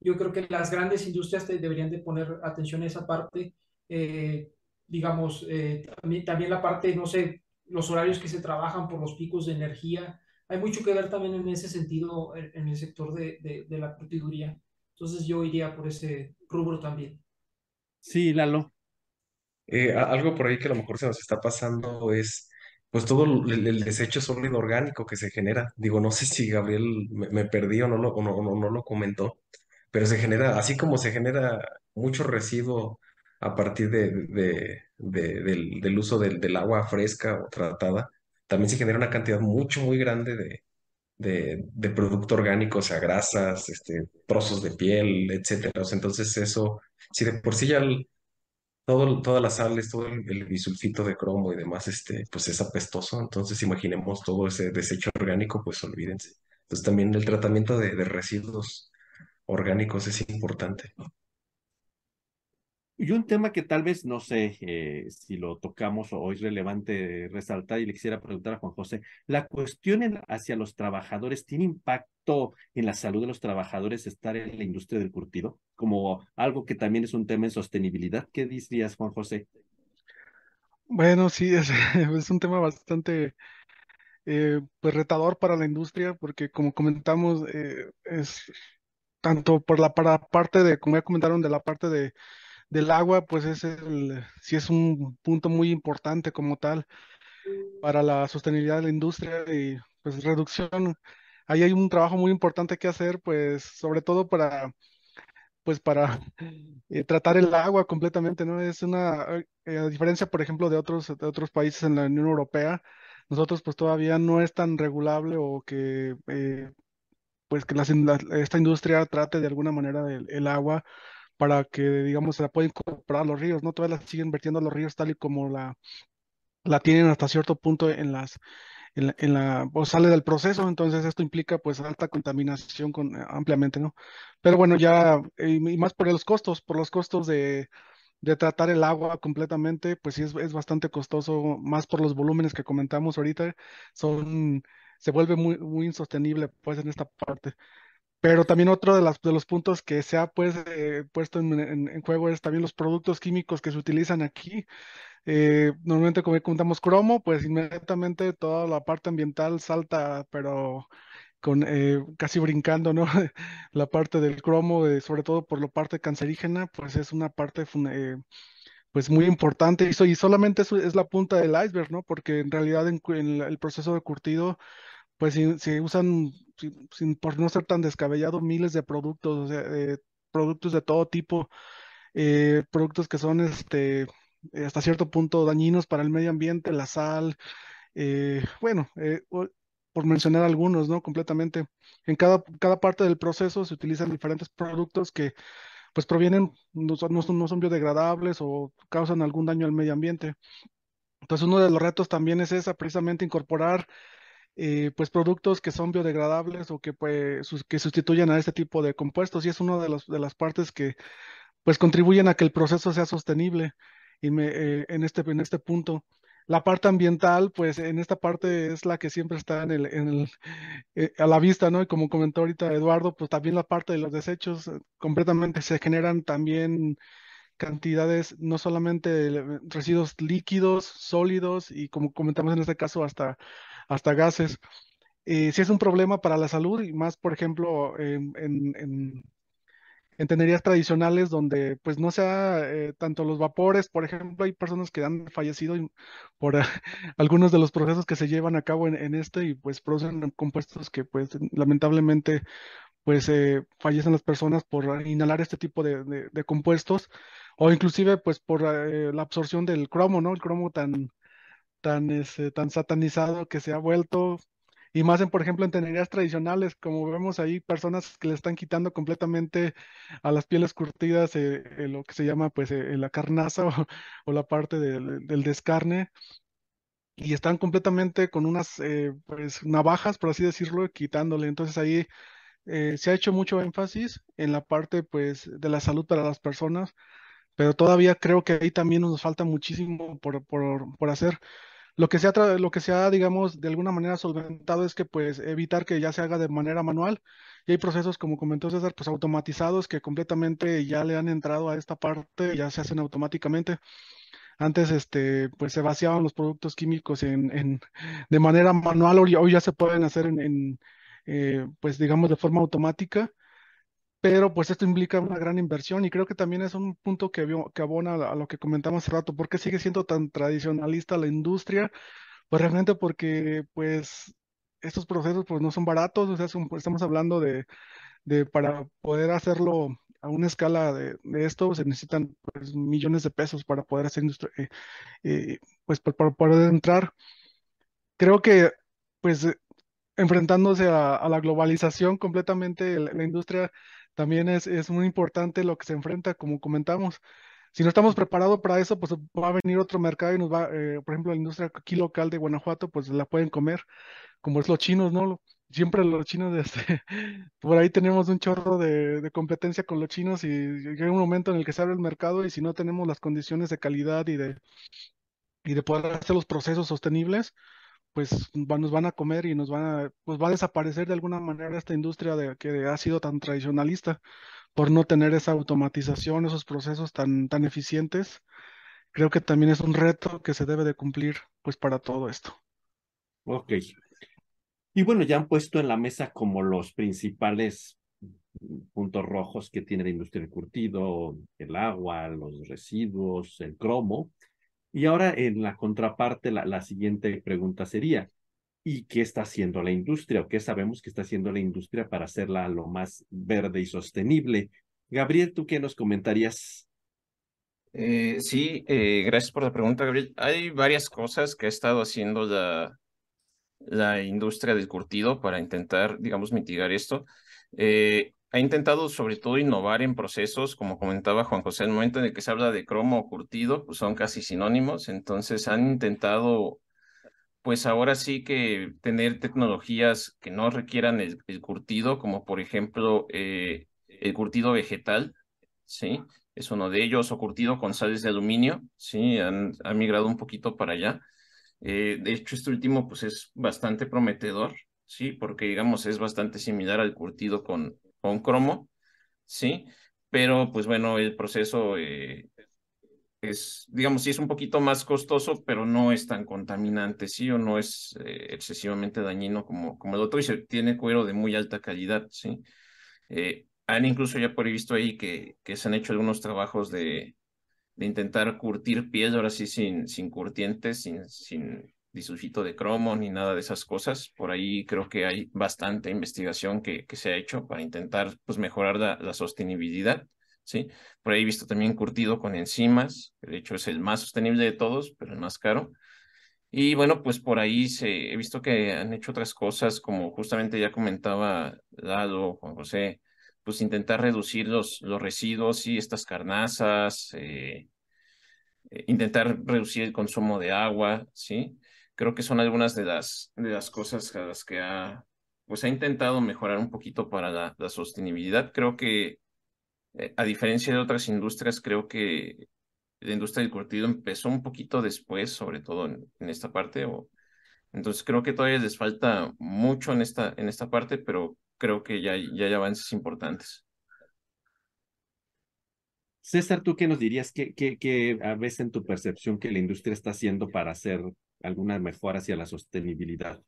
Yo creo que las grandes industrias deberían de poner atención a esa parte, eh, digamos, eh, también, también la parte, no sé, los horarios que se trabajan por los picos de energía. Hay mucho que ver también en ese sentido en, el sector de, de, de, la curtiduría. Entonces yo iría por ese rubro también. Sí, Lalo. Eh, algo por ahí que a lo mejor se nos está pasando es pues todo el, desecho sólido orgánico que se genera. Digo, no sé si Gabriel me, me perdí o no lo, no, o no lo comentó, pero se genera, así como se genera mucho residuo a partir de, de, de, del, del, uso del, del, agua fresca o tratada, también se genera una cantidad mucho, muy grande de, de, producto orgánico, o sea, grasas, este, trozos de piel, etcétera. Entonces eso, si de por sí ya todo, todas las sales, todo el, bisulfito de cromo y demás, este, pues es apestoso, entonces imaginemos todo ese desecho orgánico, pues olvídense. Entonces también el tratamiento de, de residuos orgánicos es importante. Y un tema que tal vez no sé eh, si lo tocamos o es relevante resaltar y le quisiera preguntar a Juan José, ¿la cuestión hacia los trabajadores tiene impacto en la salud de los trabajadores estar en la industria del curtido? Como algo que también es un tema en sostenibilidad. ¿Qué dirías, Juan José? Bueno, sí, es, es un tema bastante eh, pues retador para la industria porque como comentamos, eh, es tanto por la para parte de, como ya comentaron, de la parte de del agua, pues es el, sí es un punto muy importante como tal para la sostenibilidad de la industria y pues reducción. Ahí hay un trabajo muy importante que hacer, pues sobre todo para, pues para eh, tratar el agua completamente, ¿no? Es una, eh, a diferencia, por ejemplo, de otros, otros países en la Unión Europea, nosotros pues todavía no es tan regulable o que, eh, pues que esta industria trate de alguna manera el agua para que, digamos, se la pueda incorporar los ríos, ¿no? Todavía la siguen vertiendo los ríos tal y como la, la tienen hasta cierto punto en las, en la, en o sale del proceso, entonces esto implica pues alta contaminación con, eh, ampliamente, ¿no? Pero bueno, ya, y, y, más por los costos, por los costos de, de tratar el agua completamente, pues sí es, es, bastante costoso, más por los volúmenes que comentamos ahorita, son, se vuelve muy, muy insostenible pues en esta parte. Pero también otro de, las, de los puntos que se ha pues, eh, puesto en, en, en, juego es también los productos químicos que se utilizan aquí. Eh, normalmente como contamos cromo, pues inmediatamente toda la parte ambiental salta, pero con eh, casi brincando, ¿no? la parte del cromo, eh, sobre todo por la parte cancerígena, pues es una parte pues muy importante y, y solamente es, es, la punta del iceberg, ¿no? Porque en realidad en, en el proceso de curtido pues si, si usan, sin, sin, por no ser tan descabellado, miles de productos, o sea, eh, productos de todo tipo, eh, productos que son este, hasta cierto punto dañinos para el medio ambiente, la sal, eh, bueno, por mencionar algunos, ¿no? Completamente. En cada, cada parte del proceso se utilizan diferentes productos que pues provienen, no son, no son, no son biodegradables o causan algún daño al medio ambiente. Entonces, uno de los retos también es esa, precisamente incorporar eh, pues productos que son biodegradables o que, pues, sus- que sustituyan a este tipo de compuestos y es una de, los, de las partes que pues contribuyen a que el proceso sea sostenible y me, eh, en este, en este punto. La parte ambiental, pues en esta parte es la que siempre está en el, en el, eh, a la vista, ¿no? Y como comentó ahorita Eduardo, pues también la parte de los desechos eh, completamente se generan también cantidades, no solamente residuos líquidos, sólidos y como comentamos en este caso hasta, hasta gases. Eh, sí es un problema para la salud y más, por ejemplo, en, en, en- en tenerías tradicionales donde pues no sea eh, tanto los vapores, por ejemplo, hay personas que han fallecido por algunos de los procesos que se llevan a cabo en, en este y pues producen compuestos que pues lamentablemente pues eh, fallecen las personas por inhalar este tipo de, de- de compuestos o inclusive pues por eh, la absorción del cromo, ¿no? El cromo tan, tan, este, tan satanizado que se ha vuelto, y más en, por ejemplo, en tenerías tradicionales, como vemos ahí, personas que le están quitando completamente a las pieles curtidas eh, eh, lo que se llama pues eh, la carnaza o, o la parte del descarne. Y están completamente con unas eh, pues navajas, por así decirlo, quitándole. Entonces ahí eh, se ha hecho mucho énfasis en la parte pues de la salud para las personas, pero todavía creo que ahí también nos falta muchísimo por, por, por hacer. Lo que se ha, lo que se ha, digamos, de alguna manera solventado es que pues evitar que ya se haga de manera manual. Y hay procesos, como comentó César, pues automatizados que completamente ya le han entrado a esta parte, ya se hacen automáticamente. Antes, este, pues se vaciaban los productos químicos en, en- de manera manual, hoy, ya se pueden hacer en, en, eh, pues digamos, de forma automática pero pues esto implica una gran inversión y creo que también es un punto que, que abona a lo que comentamos hace rato, ¿por qué sigue siendo tan tradicionalista la industria? Pues realmente porque pues estos procesos pues no son baratos, o sea, son- pues, estamos hablando de, de para poder hacerlo a una escala de, de esto se necesitan pues millones de pesos para poder hacer industria, eh, eh, pues para poder entrar. Creo que pues enfrentándose a, a la globalización completamente, la, la industria también es, es muy importante lo que se enfrenta, como comentamos. Si no estamos preparados para eso, pues va a venir otro mercado y nos va, eh, por ejemplo, la industria aquí local de Guanajuato, pues la pueden comer, como es los chinos, ¿no? Siempre los chinos, este, por ahí tenemos un chorro de, de competencia con los chinos y llega un momento en el que se abre el mercado y si no tenemos las condiciones de calidad y de, y de poder hacer los procesos sostenibles, pues va- nos van a comer y nos van a, pues va a desaparecer de alguna manera esta industria de, que ha sido tan tradicionalista por no tener esa automatización, esos procesos tan, tan eficientes. Creo que también es un reto que se debe de cumplir pues para todo esto. Ok. Y bueno, ya han puesto en la mesa como los principales puntos rojos que tiene la industria del curtido, el agua, los residuos, el cromo. Y ahora en la contraparte, la, la siguiente pregunta sería, ¿y qué está haciendo la industria o qué sabemos que está haciendo la industria para hacerla lo más verde y sostenible? Gabriel, ¿tú qué nos comentarías? Eh, sí, eh, gracias por la pregunta, Gabriel. Hay varias cosas que ha estado haciendo la, la industria del curtido para intentar, digamos, mitigar esto. Eh, ha intentado sobre todo innovar en procesos, como comentaba Juan José, el momento en el que se habla de cromo o curtido, pues son casi sinónimos, entonces han intentado, pues ahora sí que tener tecnologías que no requieran el, curtido, como por ejemplo eh, el curtido vegetal, ¿sí? Es uno de ellos, o curtido con sales de aluminio, ¿sí? Han, han migrado un poquito para allá. Eh, de hecho, este último pues es bastante prometedor, ¿sí? Porque digamos es bastante similar al curtido con, con cromo, ¿sí? Pero pues bueno, el proceso eh, es, digamos, sí es un poquito más costoso, pero no es tan contaminante, ¿sí? O no es eh, excesivamente dañino como, como el otro y se tiene cuero de muy alta calidad, ¿sí? Eh, han incluso ya por ahí visto ahí que, que se han hecho algunos trabajos de, de intentar curtir piel, ahora sí sin, sin curtientes, sin, sin disulfito de cromo ni nada de esas cosas. Por ahí creo que hay bastante investigación que, se ha hecho para intentar pues, mejorar la, la sostenibilidad. ¿sí? Por ahí he visto también curtido con enzimas, que de hecho es el más sostenible de todos, pero el más caro. Y bueno, pues por ahí se, he visto que han hecho otras cosas, como justamente ya comentaba Lalo, Juan José, pues intentar reducir los, los residuos y estas carnazas, eh, eh, intentar reducir el consumo de agua, ¿sí? Creo que son algunas de las, de las cosas a las que ha, pues ha intentado mejorar un poquito para la, la sostenibilidad. Creo que, eh, a diferencia de otras industrias, creo que la industria del curtido empezó un poquito después, sobre todo en, esta parte, o, entonces creo que todavía les falta mucho en esta, en esta parte, pero creo que ya, ya hay avances importantes. César, ¿tú qué nos dirías? ¿Qué, qué, qué a veces en tu percepción que la industria está haciendo para hacer alguna mejora hacia la sostenibilidad?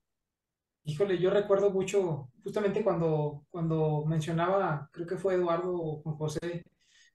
Híjole, yo recuerdo mucho, justamente cuando, cuando mencionaba, creo que fue Eduardo o José,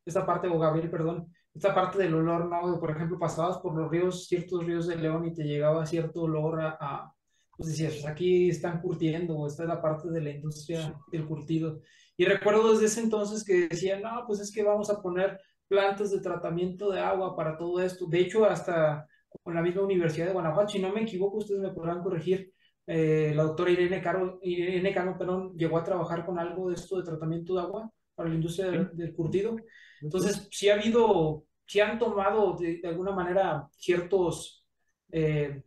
esta parte, o Gabriel, perdón, esta parte del olor, ¿no? Por ejemplo, pasabas por los ríos, ciertos ríos de León y te llegaba cierto olor a, a pues decías, pues aquí están curtiendo, o esta es la parte de la industria del curtido. Y recuerdo desde ese entonces que decían, no, pues es que vamos a poner plantas de tratamiento de agua para todo esto. De hecho, hasta con la misma Universidad de Guanajuato, si no me equivoco, ustedes me podrán corregir, eh, la doctora Irene Caro, Irene Cano, perdón, llegó a trabajar con algo de esto de tratamiento de agua para la industria del, del curtido. Entonces, sí ha habido, sí han tomado de, de alguna manera ciertos eh,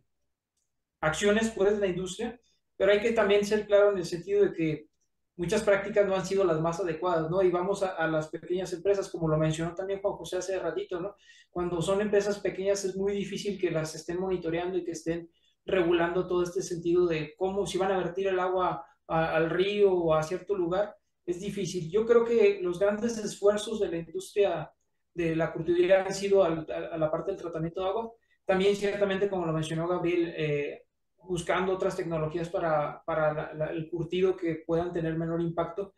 acciones por la industria, pero hay que también ser claro en el sentido de que muchas prácticas no han sido las más adecuadas, ¿no? Y vamos a, las pequeñas empresas, como lo mencionó también Juan José hace ratito, ¿no? Cuando son empresas pequeñas es muy difícil que las estén monitoreando y que estén regulando todo este sentido de cómo, si van a vertir el agua al río o a cierto lugar, es difícil. Yo creo que los grandes esfuerzos de la industria de la curtiduría han sido a, la parte del tratamiento de agua. También, ciertamente, como lo mencionó Gabriel, eh, buscando otras tecnologías para, para la, la, el curtido que puedan tener menor impacto.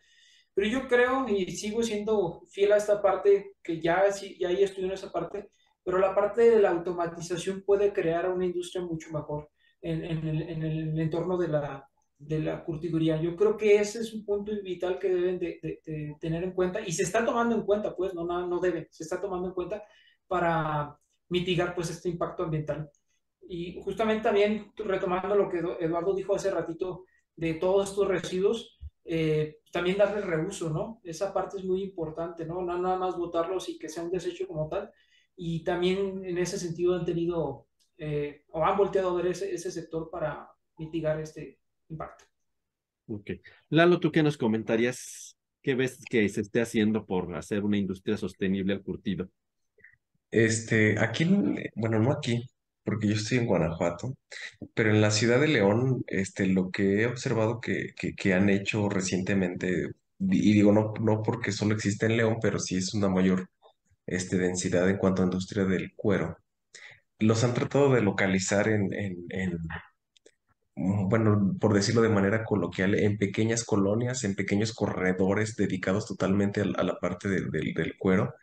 Pero yo creo y sigo siendo fiel a esta parte, que ya, ya ahí estudié en esa parte, pero la parte de la automatización puede crear una industria mucho mejor en, en, el, en el, entorno de la, de la curtiduría. Yo creo que ese es un punto vital que deben de, de, de, tener en cuenta y se está tomando en cuenta, pues, no, no, no debe, se está tomando en cuenta para mitigar pues este impacto ambiental. Y justamente también retomando lo que Eduardo dijo hace ratito de todos estos residuos, eh, también darle reuso, ¿no? Esa parte es muy importante, ¿no? No nada más botarlos y que sea un desecho como tal. Y también en ese sentido han tenido eh, o han volteado a ver ese, ese sector para mitigar este impacto. Ok. Lalo, ¿tú qué nos comentarías? ¿Qué ves que se esté haciendo por hacer una industria sostenible al curtido? Este, aquí, bueno, no aquí, porque yo estoy en Guanajuato, pero en la ciudad de León, este, lo que he observado que, que, han hecho recientemente, y digo no, no porque solo existe en León, pero sí es una mayor este, densidad en cuanto a industria del cuero, los han tratado de localizar en, en, en bueno, por decirlo de manera coloquial, en pequeñas colonias, en pequeños corredores dedicados totalmente a, la parte de, de, del cuero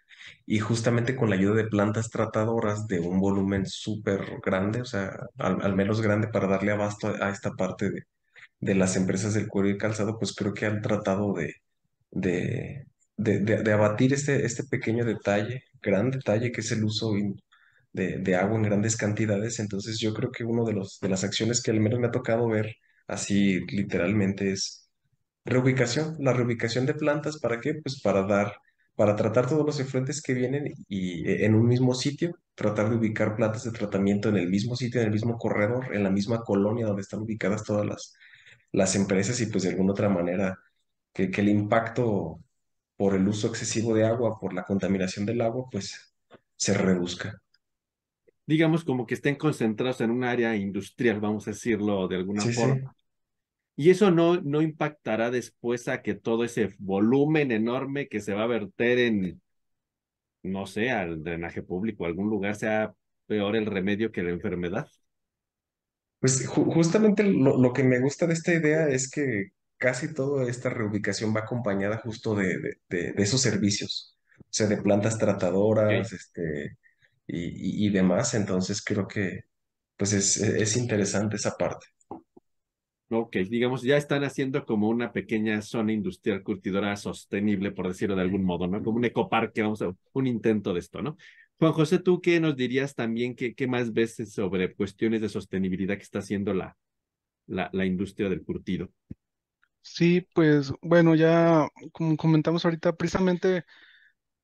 y justamente con la ayuda de plantas tratadoras de un volumen súper grande, o sea, al, al, menos grande para darle abasto a, esta parte de, de, las empresas del cuero y calzado, pues creo que han tratado de, de, de, abatir este, este pequeño detalle, gran detalle que es el uso de, agua en grandes cantidades. Entonces yo creo que uno de, los, de las acciones que al menos me ha tocado ver así literalmente es reubicación, la reubicación de plantas, ¿para qué? Pues para dar, para tratar todos los efluentes que vienen y e, en un mismo sitio, tratar de ubicar plantas de tratamiento en el mismo sitio, en el mismo corredor, en la misma colonia donde están ubicadas todas las, las empresas y pues de alguna otra manera que, que el impacto por el uso excesivo de agua, por la contaminación del agua, pues se reduzca digamos, como que estén concentrados en un área industrial, vamos a decirlo de alguna sí, forma. Sí. Y eso no, no impactará después a que todo ese volumen enorme que se va a verter en, no sé, al drenaje público, algún lugar sea peor el remedio que la enfermedad. Pues ju justamente lo, lo, que me gusta de esta idea es que casi toda esta reubicación va acompañada justo de, de, de, de esos servicios, o sea, de plantas tratadoras, okay. este, y, y, demás. Entonces creo que pues es, es interesante esa parte. Ok, digamos, ya están haciendo como una pequeña zona industrial curtidora sostenible, por decirlo de algún modo, ¿no? Como un ecoparque, vamos a un intento de esto, ¿no? Juan José, ¿tú qué nos dirías también? ¿Qué, qué más ves sobre cuestiones de sostenibilidad que está haciendo la, la, la industria del curtido? Sí, pues bueno, ya como comentamos ahorita, precisamente,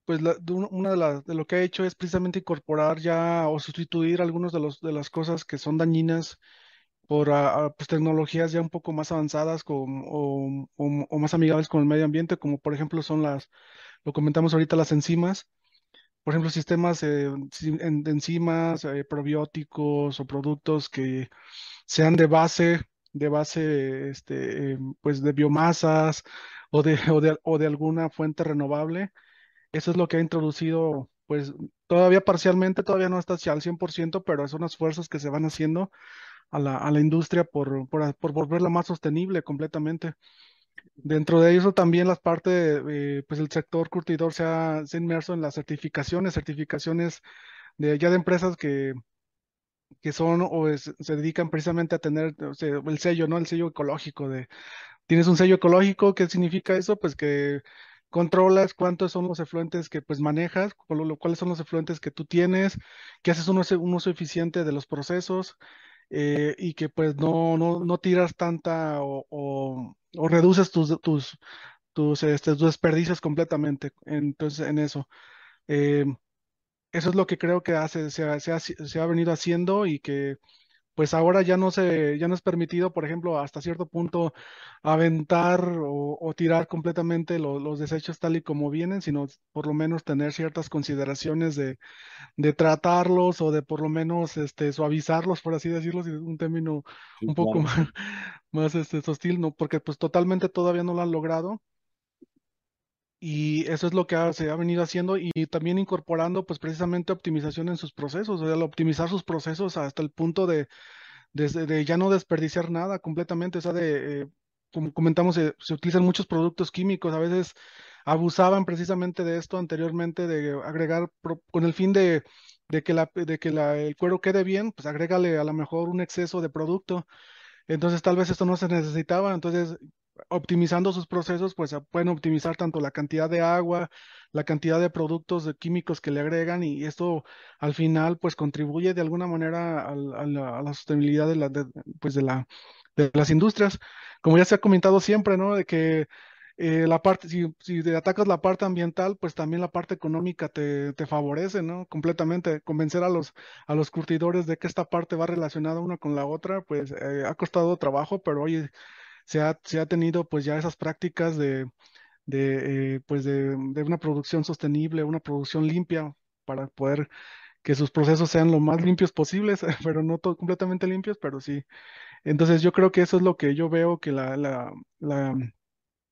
pues la- una de las de lo que ha hecho es precisamente incorporar ya o sustituir algunos de los de las cosas que son dañinas por pues, tecnologías ya un poco más avanzadas con, o, o- o más amigables con el medio ambiente, como por ejemplo son las, lo comentamos ahorita, las enzimas, por ejemplo, sistemas eh, de enzimas, eh, probióticos o productos que sean de base, de base, este, eh, pues de biomasas o de, o de, o de alguna fuente renovable. Eso es lo que ha introducido, pues todavía parcialmente, todavía no está al 100%, pero son esfuerzos que se van haciendo a la, a la industria por, por, por volverla más sostenible completamente. Dentro de eso también las partes, eh, pues el sector curtidor se ha, se ha inmerso en las certificaciones, certificaciones de ya de empresas que, que son o es- se dedican precisamente a tener o sea, el sello, ¿no? El sello ecológico de, tienes un sello ecológico, ¿qué significa eso? Pues que controlas cuántos son los efluentes que pues manejas, cuáles son los efluentes que tú tienes, que haces un uso, un uso eficiente de los procesos eh, y que pues no, no, no tiras tanta o, o- reduces tus, tus, tus, este, tus desperdicios completamente. Entonces, en eso. Eh, eso es lo que creo que hace, se, se se ha venido haciendo y que pues ahora ya no se, ya no es permitido, por ejemplo, hasta cierto punto aventar o, o tirar completamente lo- los desechos tal y como vienen, sino por lo menos tener ciertas consideraciones de, de tratarlos o de por lo menos este, suavizarlos, por así decirlo, si es un término Sí, un poco claro. más, más este, hostil, ¿no? Porque pues totalmente todavía no lo han logrado. Y eso es lo que se ha venido haciendo y también incorporando pues precisamente optimización en sus procesos, o sea, optimizar sus procesos hasta el punto de, ya no desperdiciar nada completamente, o sea, de, eh, como comentamos, eh, se utilizan muchos productos químicos, a veces abusaban precisamente de esto anteriormente, de agregar con el fin de, de que, la, de que el cuero quede bien, pues agrégale a lo mejor un exceso de producto. Entonces tal vez esto no se necesitaba, entonces optimizando sus procesos, pues se pueden optimizar tanto la cantidad de agua, la cantidad de productos de químicos que le agregan y esto al final pues contribuye de alguna manera al- a, la, a la sostenibilidad de, la, de, pues de, la, de las industrias. Como ya se ha comentado siempre, ¿no? De que eh, la parte, si, si atacas la parte ambiental, pues también la parte económica te, te favorece, ¿no? Completamente. Convencer a los, a los curtidores de que esta parte va relacionada una con la otra, pues eh, ha costado trabajo, pero hoy se ha, se ha tenido pues ya esas prácticas de, de, eh, pues de, de una producción sostenible, una producción limpia para poder que sus procesos sean lo más limpios posibles, pero no completamente limpios, pero sí. Entonces yo creo que eso es lo que yo veo que la, la, la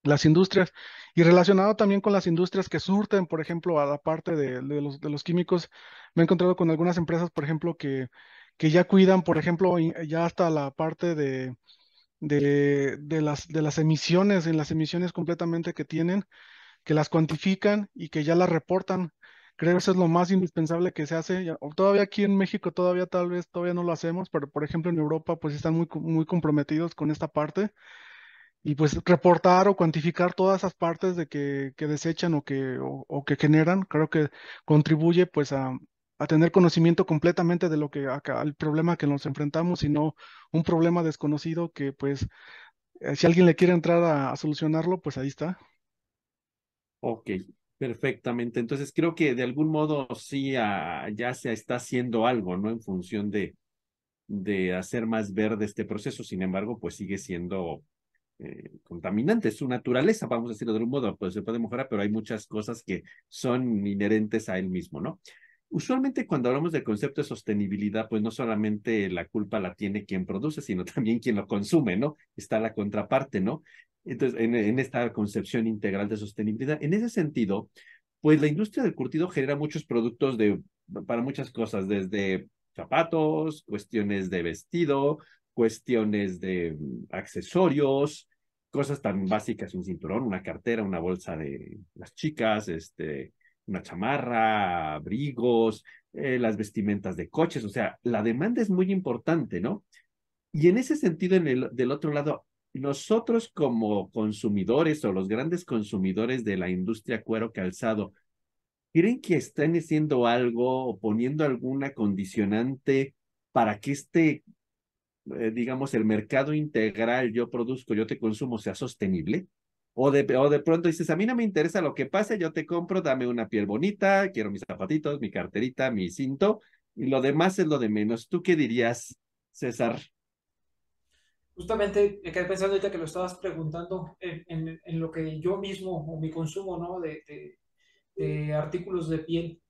las industrias y relacionado también con las industrias que surten, por ejemplo, a la parte de, de los, los químicos, me he encontrado con algunas empresas, por ejemplo, que, que ya cuidan, por ejemplo, ya hasta la parte de, de, de las, de las emisiones, en las emisiones completamente que tienen, que las cuantifican y que ya las reportan. Creo que eso es lo más indispensable que se hace. Todavía aquí en México, todavía tal vez todavía no lo hacemos, pero por ejemplo en Europa, pues están muy, muy comprometidos con esta parte y pues reportar o cuantificar todas esas partes de que, que desechan o que, o, o que generan, creo que contribuye pues a, a tener conocimiento completamente de lo que acá, el problema que nos enfrentamos y no un problema desconocido que pues eh, si alguien le quiere entrar a, solucionarlo, pues ahí está. Ok, perfectamente. Entonces creo que de algún modo sí ah, ya se está haciendo algo, ¿no? En función de, de hacer más verde este proceso. Sin embargo, pues sigue siendo eh, contaminante, su naturaleza, vamos a decirlo de algún modo, pues se puede mejorar, pero hay muchas cosas que son inherentes a él mismo, ¿no? Usualmente cuando hablamos del concepto de sostenibilidad, pues no solamente la culpa la tiene quien produce, sino también quien lo consume, ¿no? Está la contraparte, ¿no? Entonces, en, esta concepción integral de sostenibilidad, en ese sentido, pues la industria del curtido genera muchos productos de, para muchas cosas, desde zapatos, cuestiones de vestido, cuestiones de mm, accesorios, cosas tan básicas, un cinturón, una cartera, una bolsa de las chicas, este, una chamarra, abrigos, eh, las vestimentas de coches, o sea, la demanda es muy importante, ¿no? Y en ese sentido, en el, del otro lado, nosotros como consumidores o los grandes consumidores de la industria cuero calzado, ¿creen que están haciendo algo o poniendo alguna condicionante para que este eh, digamos, el mercado integral, yo produzco, yo te consumo, sea sostenible? O de, o de pronto dices, a mí no me interesa lo que pase, yo te compro, dame una piel bonita, quiero mis zapatitos, mi carterita, mi cinto, y lo demás es lo de menos. ¿Tú qué dirías, César? Justamente me quedé pensando ahorita que lo estabas preguntando en, en, lo que yo mismo o mi consumo, ¿no? De, de, artículos de piel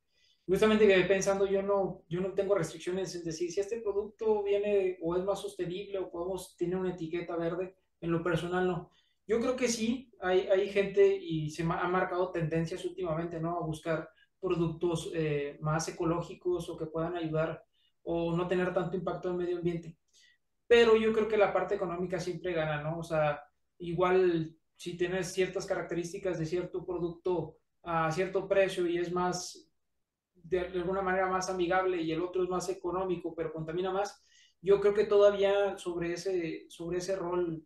justamente que pensando, yo no, yo no tengo restricciones en decir si este producto viene o es más sostenible o podemos tener una etiqueta verde, en lo personal no. Yo creo que sí, hay, hay gente y se ha marcado tendencias últimamente, ¿no? A buscar productos eh, más ecológicos o que puedan ayudar o no tener tanto impacto en el medio ambiente. Pero yo creo que la parte económica siempre gana, ¿no? O sea, igual si tienes ciertas características de cierto producto a cierto precio y es más de, alguna manera más amigable y el otro es más económico, pero contamina más, yo creo que todavía sobre ese, sobre ese rol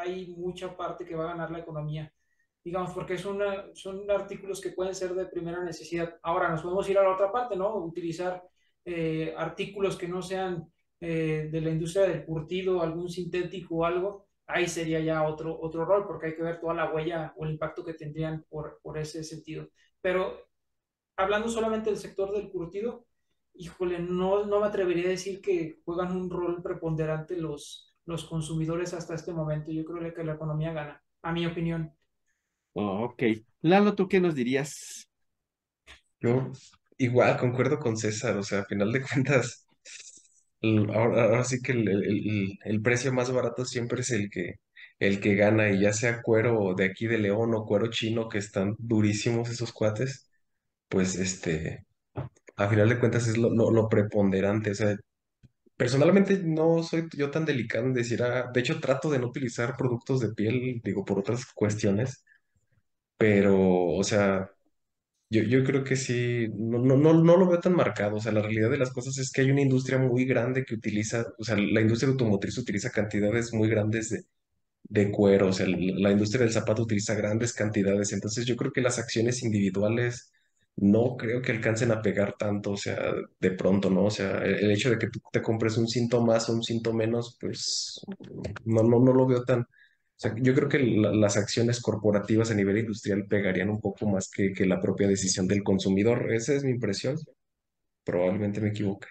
hay mucha parte que va a ganar la economía, digamos, porque son, son artículos que pueden ser de primera necesidad. Ahora nos podemos ir a la otra parte, ¿no? Utilizar eh, artículos que no sean eh, de la industria del curtido, algún sintético o algo, ahí sería ya otro, otro rol, porque hay que ver toda la huella o el impacto que tendrían por, por ese sentido. Pero hablando solamente del sector del curtido, híjole, no, no me atrevería a decir que juegan un rol preponderante los, los consumidores hasta este momento. Yo creo que la economía gana, a mi opinión. Oh, ok. Lalo, ¿tú qué nos dirías? Yo igual concuerdo con César, o sea, a final de cuentas, ahora, sí que el, el, precio más barato siempre es el que, el que gana, y ya sea cuero de aquí de León o cuero chino, que están durísimos esos cuates pues este, a final de cuentas es lo, lo, preponderante. O sea, personalmente no soy yo tan delicado en decir, ah, de hecho trato de no utilizar productos de piel, digo, por otras cuestiones, pero, o sea, yo, yo creo que sí, no, no, no, no lo veo tan marcado. O sea, la realidad de las cosas es que hay una industria muy grande que utiliza, o sea, la industria automotriz utiliza cantidades muy grandes de, de cuero, o sea, la industria del zapato utiliza grandes cantidades. Entonces, yo creo que las acciones individuales no creo que alcancen a pegar tanto, o sea, de pronto, ¿no? O sea, el, hecho de que tú te compres un cinto más o un cinto menos, pues no, no, no lo veo tan... O sea, yo creo que las acciones corporativas a nivel industrial pegarían un poco más que, que la propia decisión del consumidor. Esa es mi impresión. Probablemente me equivoque.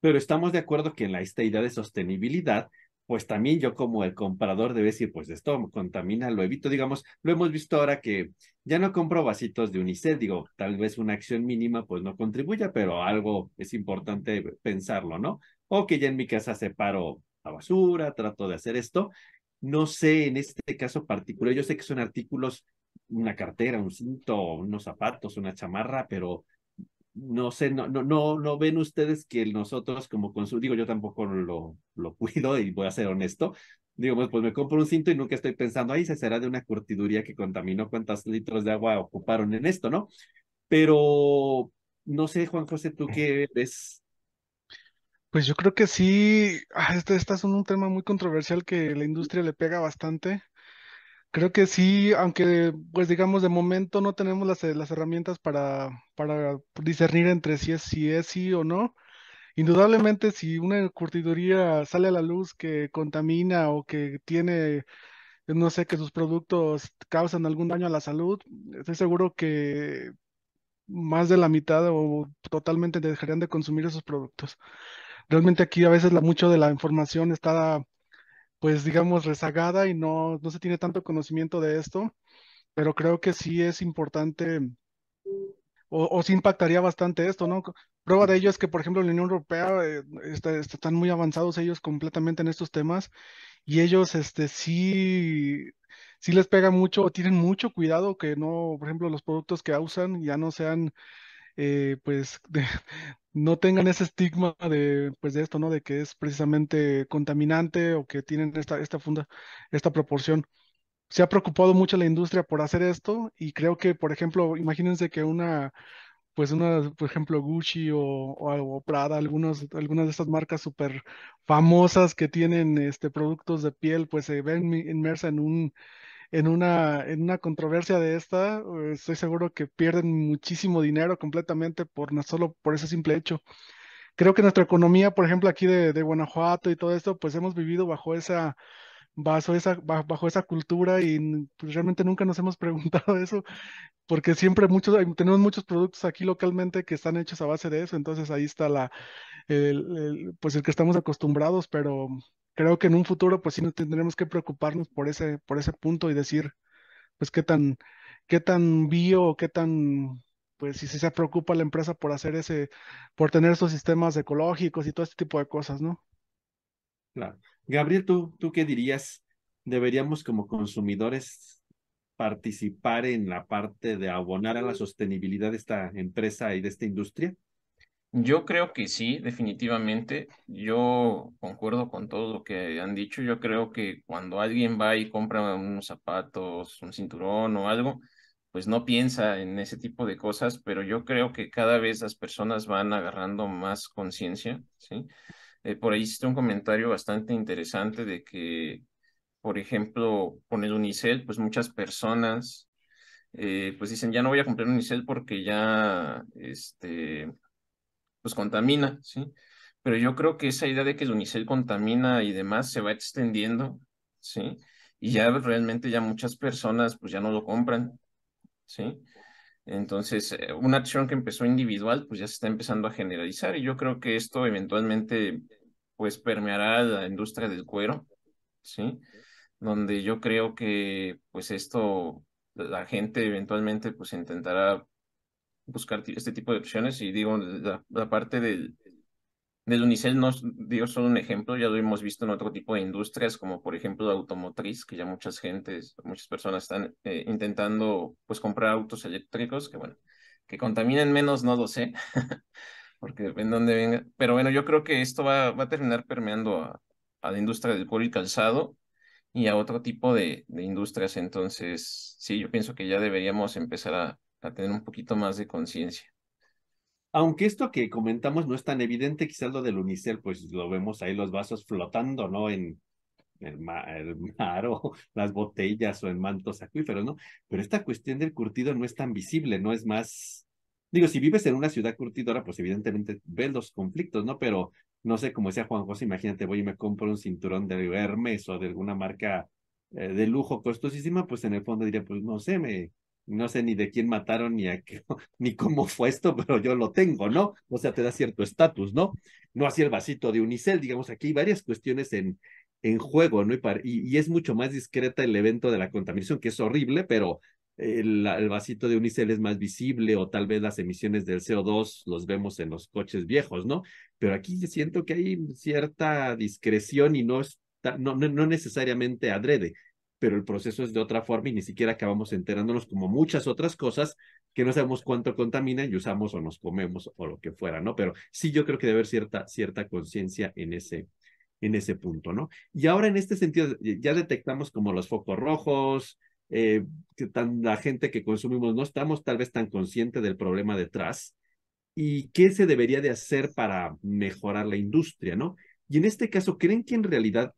Pero estamos de acuerdo que en la, esta idea de sostenibilidad pues también yo como el comprador debe decir, pues esto contamina, lo evito, digamos, lo hemos visto ahora que ya no compro vasitos de unicel, digo, tal vez una acción mínima pues no contribuya, pero algo es importante pensarlo, ¿no? O que ya en mi casa separo la basura, trato de hacer esto. No sé, en este caso particular, yo sé que son artículos, una cartera, un cinto, unos zapatos, una chamarra, pero no sé, no, no, no, no ven ustedes que nosotros como consumidores, digo, yo tampoco lo, lo cuido y voy a ser honesto, digo, pues, pues, me compro un cinto y nunca estoy pensando, ahí se será de una curtiduría que contaminó cuántos litros de agua ocuparon en esto, ¿no? Pero no sé, Juan José, ¿tú qué ves? Pues yo creo que sí, ah, este, este es un tema muy controversial que la industria le pega bastante. Creo que sí, aunque pues digamos de momento no tenemos las, las herramientas para, para discernir entre si es, si es sí o no. Indudablemente si una curtiduría sale a la luz que contamina o que tiene, no sé, que sus productos causan algún daño a la salud, estoy seguro que más de la mitad o totalmente dejarían de consumir esos productos. Realmente aquí a veces la, mucho de la información está pues digamos, rezagada y no, no se tiene tanto conocimiento de esto, pero creo que sí es importante o, o sí impactaría bastante esto, ¿no? Prueba de ello es que, por ejemplo, la Unión Europea eh, está- están muy avanzados ellos completamente en estos temas y ellos este, sí, sí les pega mucho tienen mucho cuidado que no, por ejemplo, los productos que usan ya no sean eh, pues no tengan ese estigma de, pues de esto, ¿no? De que es precisamente contaminante o que tienen esta, esta funda, esta proporción. Se ha preocupado mucho la industria por hacer esto y creo que, por ejemplo, imagínense que una, pues una, por ejemplo, Gucci o, o, Prada, algunas de estas marcas súper famosas que tienen este, productos de piel, pues se ven inmersa en un en una, en una controversia de esta, eh, estoy seguro que pierden muchísimo dinero completamente por no solo por ese simple hecho. creo que nuestra economía, por ejemplo, aquí de, de Guanajuato y todo esto, pues hemos vivido bajo esa, bajo esa, ba- bajo esa cultura y pues, realmente nunca nos hemos preguntado eso, porque siempre muchos, tenemos muchos productos aquí localmente que están hechos a base de eso, entonces ahí está la, el, el, pues el que estamos acostumbrados, pero creo que en un futuro pues sí nos tendremos que preocuparnos por ese, por ese punto y decir, pues qué tan, qué tan bio, qué tan, pues si se preocupa la empresa por hacer ese, por tener esos sistemas ecológicos y todo este tipo de cosas, ¿no? Claro. Gabriel, ¿tú, tú qué dirías? ¿Deberíamos como consumidores participar en la parte de abonar a la sostenibilidad de esta empresa y de esta industria? Yo creo que sí, definitivamente. Yo concuerdo con todo lo que han dicho. Yo creo que cuando alguien va y compra unos zapatos, un cinturón o algo, pues no piensa en ese tipo de cosas, pero yo creo que cada vez las personas van agarrando más conciencia, ¿sí? Eh, por ahí hiciste un comentario bastante interesante de que, por ejemplo, con el Unicel, pues muchas personas, eh, pues dicen, ya no voy a comprar Unicel porque ya, este pues contamina, ¿sí? Pero yo creo que esa idea de que el unicel contamina y demás se va extendiendo, ¿sí? Y ya realmente ya muchas personas pues ya no lo compran, ¿sí? Entonces, eh, una acción que empezó individual pues ya se está empezando a generalizar y yo creo que esto eventualmente pues permeará la industria del cuero, ¿sí? Donde yo creo que pues esto la gente eventualmente pues intentará buscar este tipo de opciones y digo, la, la parte del, del Unicel no digo, solo un ejemplo, ya lo hemos visto en otro tipo de industrias, como por ejemplo la automotriz, que ya muchas gentes, muchas personas están eh, intentando pues comprar autos eléctricos, que bueno, que contaminen menos, no lo sé, porque depende de dónde venga, pero bueno, yo creo que esto va, va a terminar permeando a, a la industria del cuero y calzado y a otro tipo de, de industrias, entonces sí, yo pienso que ya deberíamos empezar a a tener un poquito más de conciencia. Aunque esto que comentamos no es tan evidente, quizás lo del unicel, pues lo vemos ahí los vasos flotando, ¿no? En el mar, el mar o las botellas o en mantos acuíferos, ¿no? Pero esta cuestión del curtido no es tan visible, no es más... Digo, si vives en una ciudad curtidora, pues evidentemente ves los conflictos, ¿no? Pero no sé, como decía Juan José, imagínate, voy y me compro un cinturón de Hermes o de alguna marca eh, de lujo costosísima, pues en el fondo diría, pues no sé, me, no sé ni de quién mataron ni a qué, ni cómo fue esto, pero yo lo tengo, ¿no? O sea, te da cierto estatus, ¿no? No así el vasito de unicel, digamos, aquí hay varias cuestiones en, en juego, ¿no? Y, es mucho más discreta el evento de la contaminación, que es horrible, pero el, el, vasito de unicel es más visible o tal vez las emisiones del CO2 los vemos en los coches viejos, ¿no? Pero aquí siento que hay cierta discreción y no, está, no, no, no necesariamente adrede pero el proceso es de otra forma y ni siquiera acabamos enterándonos como muchas otras cosas que no sabemos cuánto contaminan y usamos o nos comemos o lo que fuera, ¿no? Pero sí yo creo que debe haber cierta, cierta conciencia en ese, en ese punto, ¿no? Y ahora en este sentido ya detectamos como los focos rojos, eh, que tan, la gente que consumimos no estamos tal vez tan consciente del problema detrás y qué se debería de hacer para mejorar la industria, ¿no? Y en este caso, ¿creen que en realidad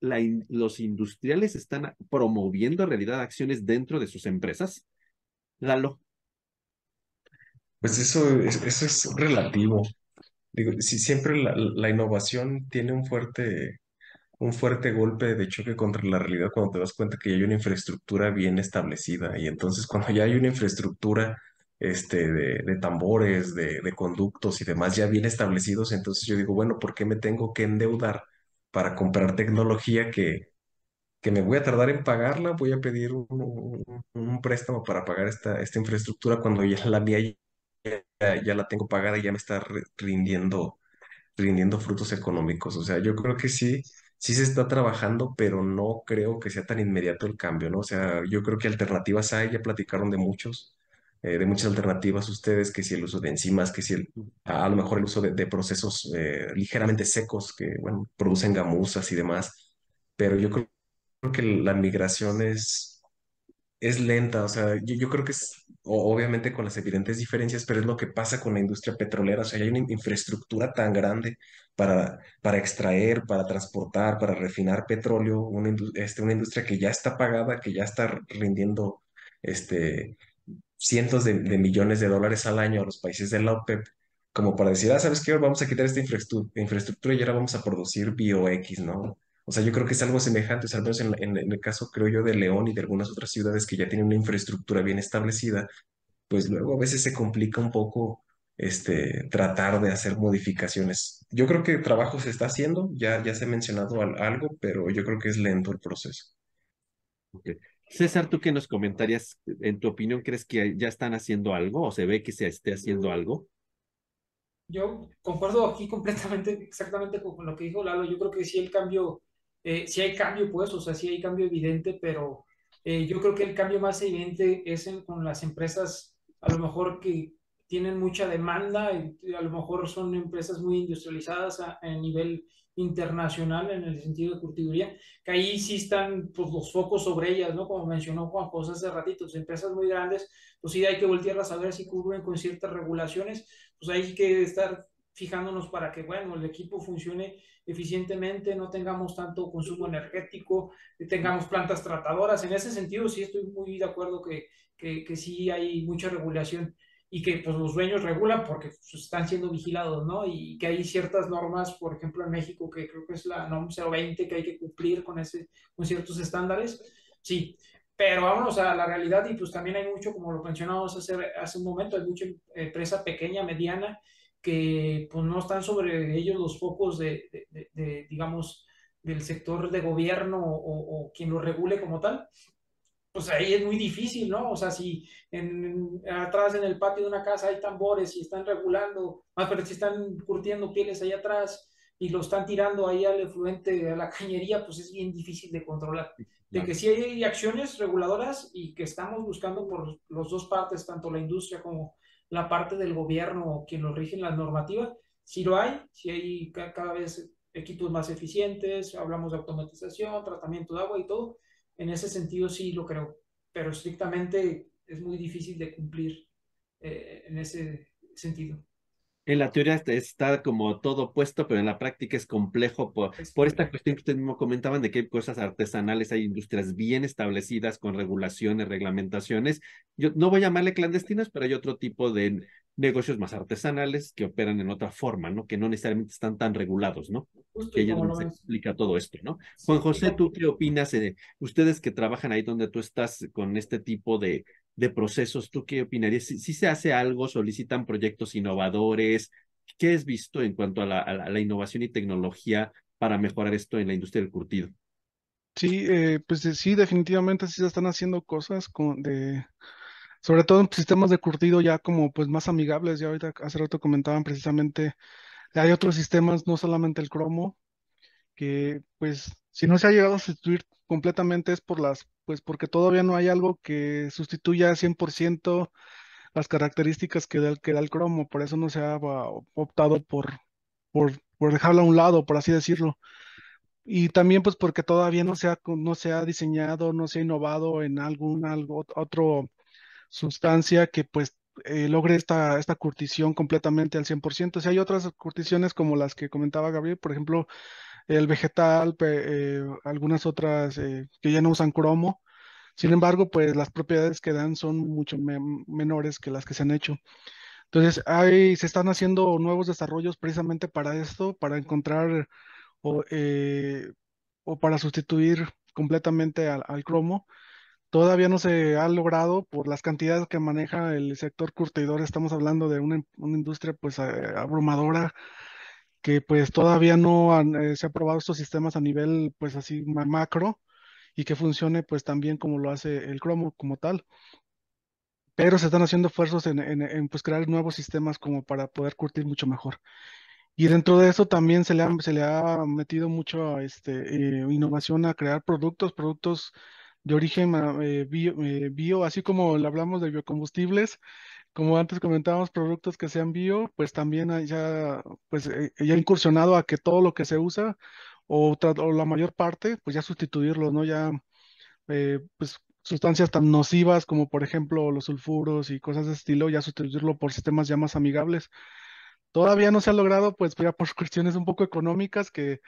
la los industriales están promoviendo en realidad acciones dentro de sus empresas? Lalo. Pues eso es, eso es relativo. Digo, si siempre la, la innovación tiene un fuerte, un fuerte golpe de choque contra la realidad cuando te das cuenta que ya hay una infraestructura bien establecida. Y entonces cuando ya hay una infraestructura este, de, de tambores, de, de conductos y demás ya bien establecidos, entonces yo digo, bueno, ¿por qué me tengo que endeudar para comprar tecnología que, que me voy a tardar en pagarla? Voy a pedir un, un- préstamo para pagar esta, esta infraestructura cuando ya la mía ya, ya la tengo pagada y ya me está rindiendo rindiendo frutos económicos. O sea, yo creo que sí, sí se está trabajando, pero no creo que sea tan inmediato el cambio, ¿no? O sea, yo creo que alternativas hay, ya platicaron de muchos, eh, de muchas alternativas ustedes, que si el uso de enzimas, que si el, a, lo mejor el uso de, procesos eh, ligeramente secos que, bueno, producen gamuzas y demás, pero yo creo que la migración es es lenta, o sea, yo, creo que es, obviamente con las evidentes diferencias, pero es lo que pasa con la industria petrolera, o sea, hay una in- infraestructura tan grande para, para extraer, para transportar, para refinar petróleo, una, este, una industria que ya está pagada, que ya está rindiendo este, cientos de, de millones de dólares al año a los países de la OPEP, como para decir, ah, ¿sabes qué? Vamos a quitar esta infraestru- infraestructura y ahora vamos a producir BioX, ¿no? O sea, yo creo que es algo semejante, o sea, al menos en, en- el caso, creo yo, de León y de algunas otras ciudades que ya tienen una infraestructura bien establecida, pues luego a veces se complica un poco este, tratar de hacer modificaciones. Yo creo que trabajo se está haciendo, ya, ya se ha mencionado al- algo, pero yo creo que es lento el proceso. Ok. César, ¿tú qué nos comentarías? En tu opinión, ¿crees que ya están haciendo algo o se ve que se esté haciendo algo? Yo concuerdo aquí completamente, exactamente con lo que dijo Lalo. Yo creo que sí el cambio, eh, sí hay cambio, pues, o sea, sí hay cambio evidente, pero eh, yo creo que el cambio más evidente es en- con las empresas, a lo mejor que tienen mucha demanda, y a lo mejor son empresas muy industrializadas a, a nivel internacional en el sentido de curtiduría, que ahí sí están pues, los focos sobre ellas, ¿no? Como mencionó Juan José hace ratito, pues, empresas muy grandes, pues sí hay que voltearlas a ver si cubren con ciertas regulaciones pues hay que estar fijándonos para que, bueno, el equipo funcione eficientemente, no tengamos tanto consumo energético, tengamos plantas tratadoras. En ese sentido, sí estoy muy de acuerdo que, que, que sí hay mucha regulación y que pues, los dueños regulan porque pues, están siendo vigilados, ¿no? Y que hay ciertas normas, por ejemplo, en México, que creo que es la NOM 020, que hay que cumplir con, ese, con ciertos estándares. Sí, pero vámonos a la realidad y pues también hay mucho, como lo mencionamos hace, hace un momento, hay mucha empresa pequeña, mediana, que pues no están sobre ellos los focos de, de, de, de digamos, del sector de gobierno o, o, quien lo regule como tal. Pues ahí es muy difícil, ¿no? O sea, si en, atrás en el patio de una casa hay tambores y están regulando, más pero si están curtiendo pieles ahí atrás y lo están tirando ahí al efluente, a la cañería, pues es bien difícil de controlar de que sí hay acciones reguladoras y que estamos buscando por las dos partes, tanto la industria como la parte del gobierno, quien nos rigen la normativa, sí lo hay, sí hay cada vez equipos más eficientes, hablamos de automatización, tratamiento de agua y todo, en ese sentido sí lo creo, pero estrictamente es muy difícil de cumplir eh, en ese sentido en la teoría está como todo puesto, pero en la práctica es complejo por, es por esta cuestión que ustedes mismo comentaban de que hay cosas artesanales, hay industrias bien establecidas con regulaciones, reglamentaciones. Yo no voy a llamarle clandestinos, pero hay otro tipo de negocios más artesanales que operan en otra forma, ¿no? Que no necesariamente están tan regulados, ¿no? Justo que ellos se explica todo esto, ¿no? Juan José, ¿tú qué opinas? de ustedes que trabajan ahí donde tú estás con este tipo de, de procesos, ¿tú qué opinarías? Si, si, se hace algo, solicitan proyectos innovadores, ¿qué has visto en cuanto a la, a la, innovación y tecnología para mejorar esto en la industria del curtido? Sí, eh, pues sí, definitivamente sí se están haciendo cosas con, de, sobre todo en sistemas de curtido ya como pues más amigables. Ya ahorita hace rato comentaban precisamente, hay otros sistemas, no solamente el cromo, que pues si no se ha llegado a sustituir completamente es por las, pues porque todavía no hay algo que sustituya 100% las características que da, el cromo, por eso no se ha optado por, por, por dejarlo a un lado, por así decirlo. Y también pues porque todavía no se ha, no se ha diseñado, no se ha innovado en algún algo, otro sustancia que pues eh, logre esta, esta curtición completamente al 100%. Si hay otras curticiones como las que comentaba Gabriel, por ejemplo, el vegetal, eh, algunas otras eh, que ya no usan cromo. Sin embargo, pues las propiedades que dan son mucho me menores que las que se han hecho. Entonces, hay, se están haciendo nuevos desarrollos precisamente para esto, para encontrar o, o para sustituir completamente al, cromo. Todavía no se ha logrado por las cantidades que maneja el sector curtidor. Estamos hablando de una, industria pues abrumadora que pues todavía no eh, se han probado estos sistemas a nivel pues así macro y que funcione pues también como lo hace el cromo como tal. Pero se están haciendo esfuerzos en, en, en pues crear nuevos sistemas como para poder curtir mucho mejor. Y dentro de eso también se le ha, se le ha metido mucho este, eh, innovación a crear productos, productos de origen eh, bio, eh, bio, así como hablamos de biocombustibles, como antes comentábamos, productos que sean bio, pues también ya, pues, eh, ya incursionado a que todo lo que se usa o, o la mayor parte, pues ya sustituirlo, ¿no? Ya, eh, pues sustancias tan nocivas como por ejemplo los sulfuros y cosas de estilo, ya sustituirlo por sistemas ya más amigables. Todavía no se ha logrado, pues ya por cuestiones un poco económicas que